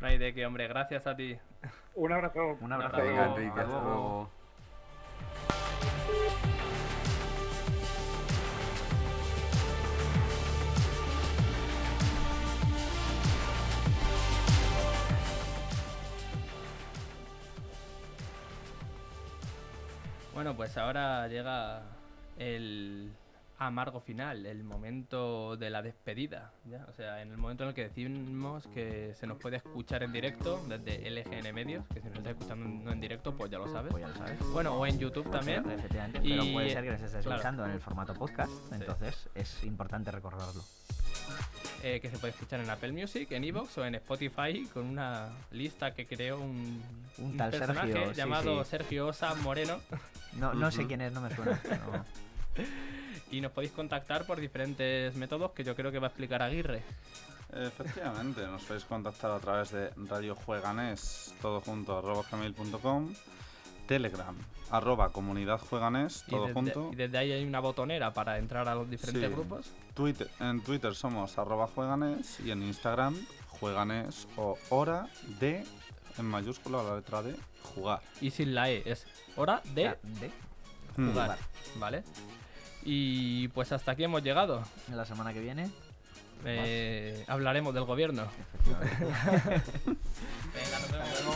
No hay de qué, hombre, gracias a ti. Un abrazo. Un abrazo. Hasta Venga, luego. Enrique, hasta luego. Bueno, pues ahora llega el amargo final, el momento de la despedida. ¿ya? O sea, en el momento en el que decimos que se nos puede escuchar en directo desde LGN Medios, que si nos está escuchando no en directo, pues ya lo sabes. Pues ya lo sabes. Bueno, o en YouTube también. Efectivamente, Y- pero puede ser que nos estés claro. escuchando en el formato podcast, entonces es importante recordarlo. eh, que se puede escuchar en Apple Music, en Evox o en Spotify con una lista que creó un, Un tal personaje Sergio, sí, llamado sí. Sergio Osa Moreno. No, no sé Ujú. quién es, no me suena. no. Y nos podéis contactar por diferentes métodos que yo creo que va a explicar Aguirre. Efectivamente, nos podéis contactar a través de Radio Jueganés, todo junto, arroba gmail.com, Telegram, arroba comunidad Jueganés, Y todo desde, junto, y desde ahí hay una botonera para entrar a los diferentes Sí. grupos. Twitter, en Twitter somos arroba Jueganés y en Instagram Jueganés o hora de, en mayúscula la letra de, jugar. Y sin la E, es hora de Ah, de jugar. ¿Vale? Y pues hasta aquí hemos llegado. la semana que viene. Eh, hablaremos del gobierno. Efectivamente. Venga, nos vemos.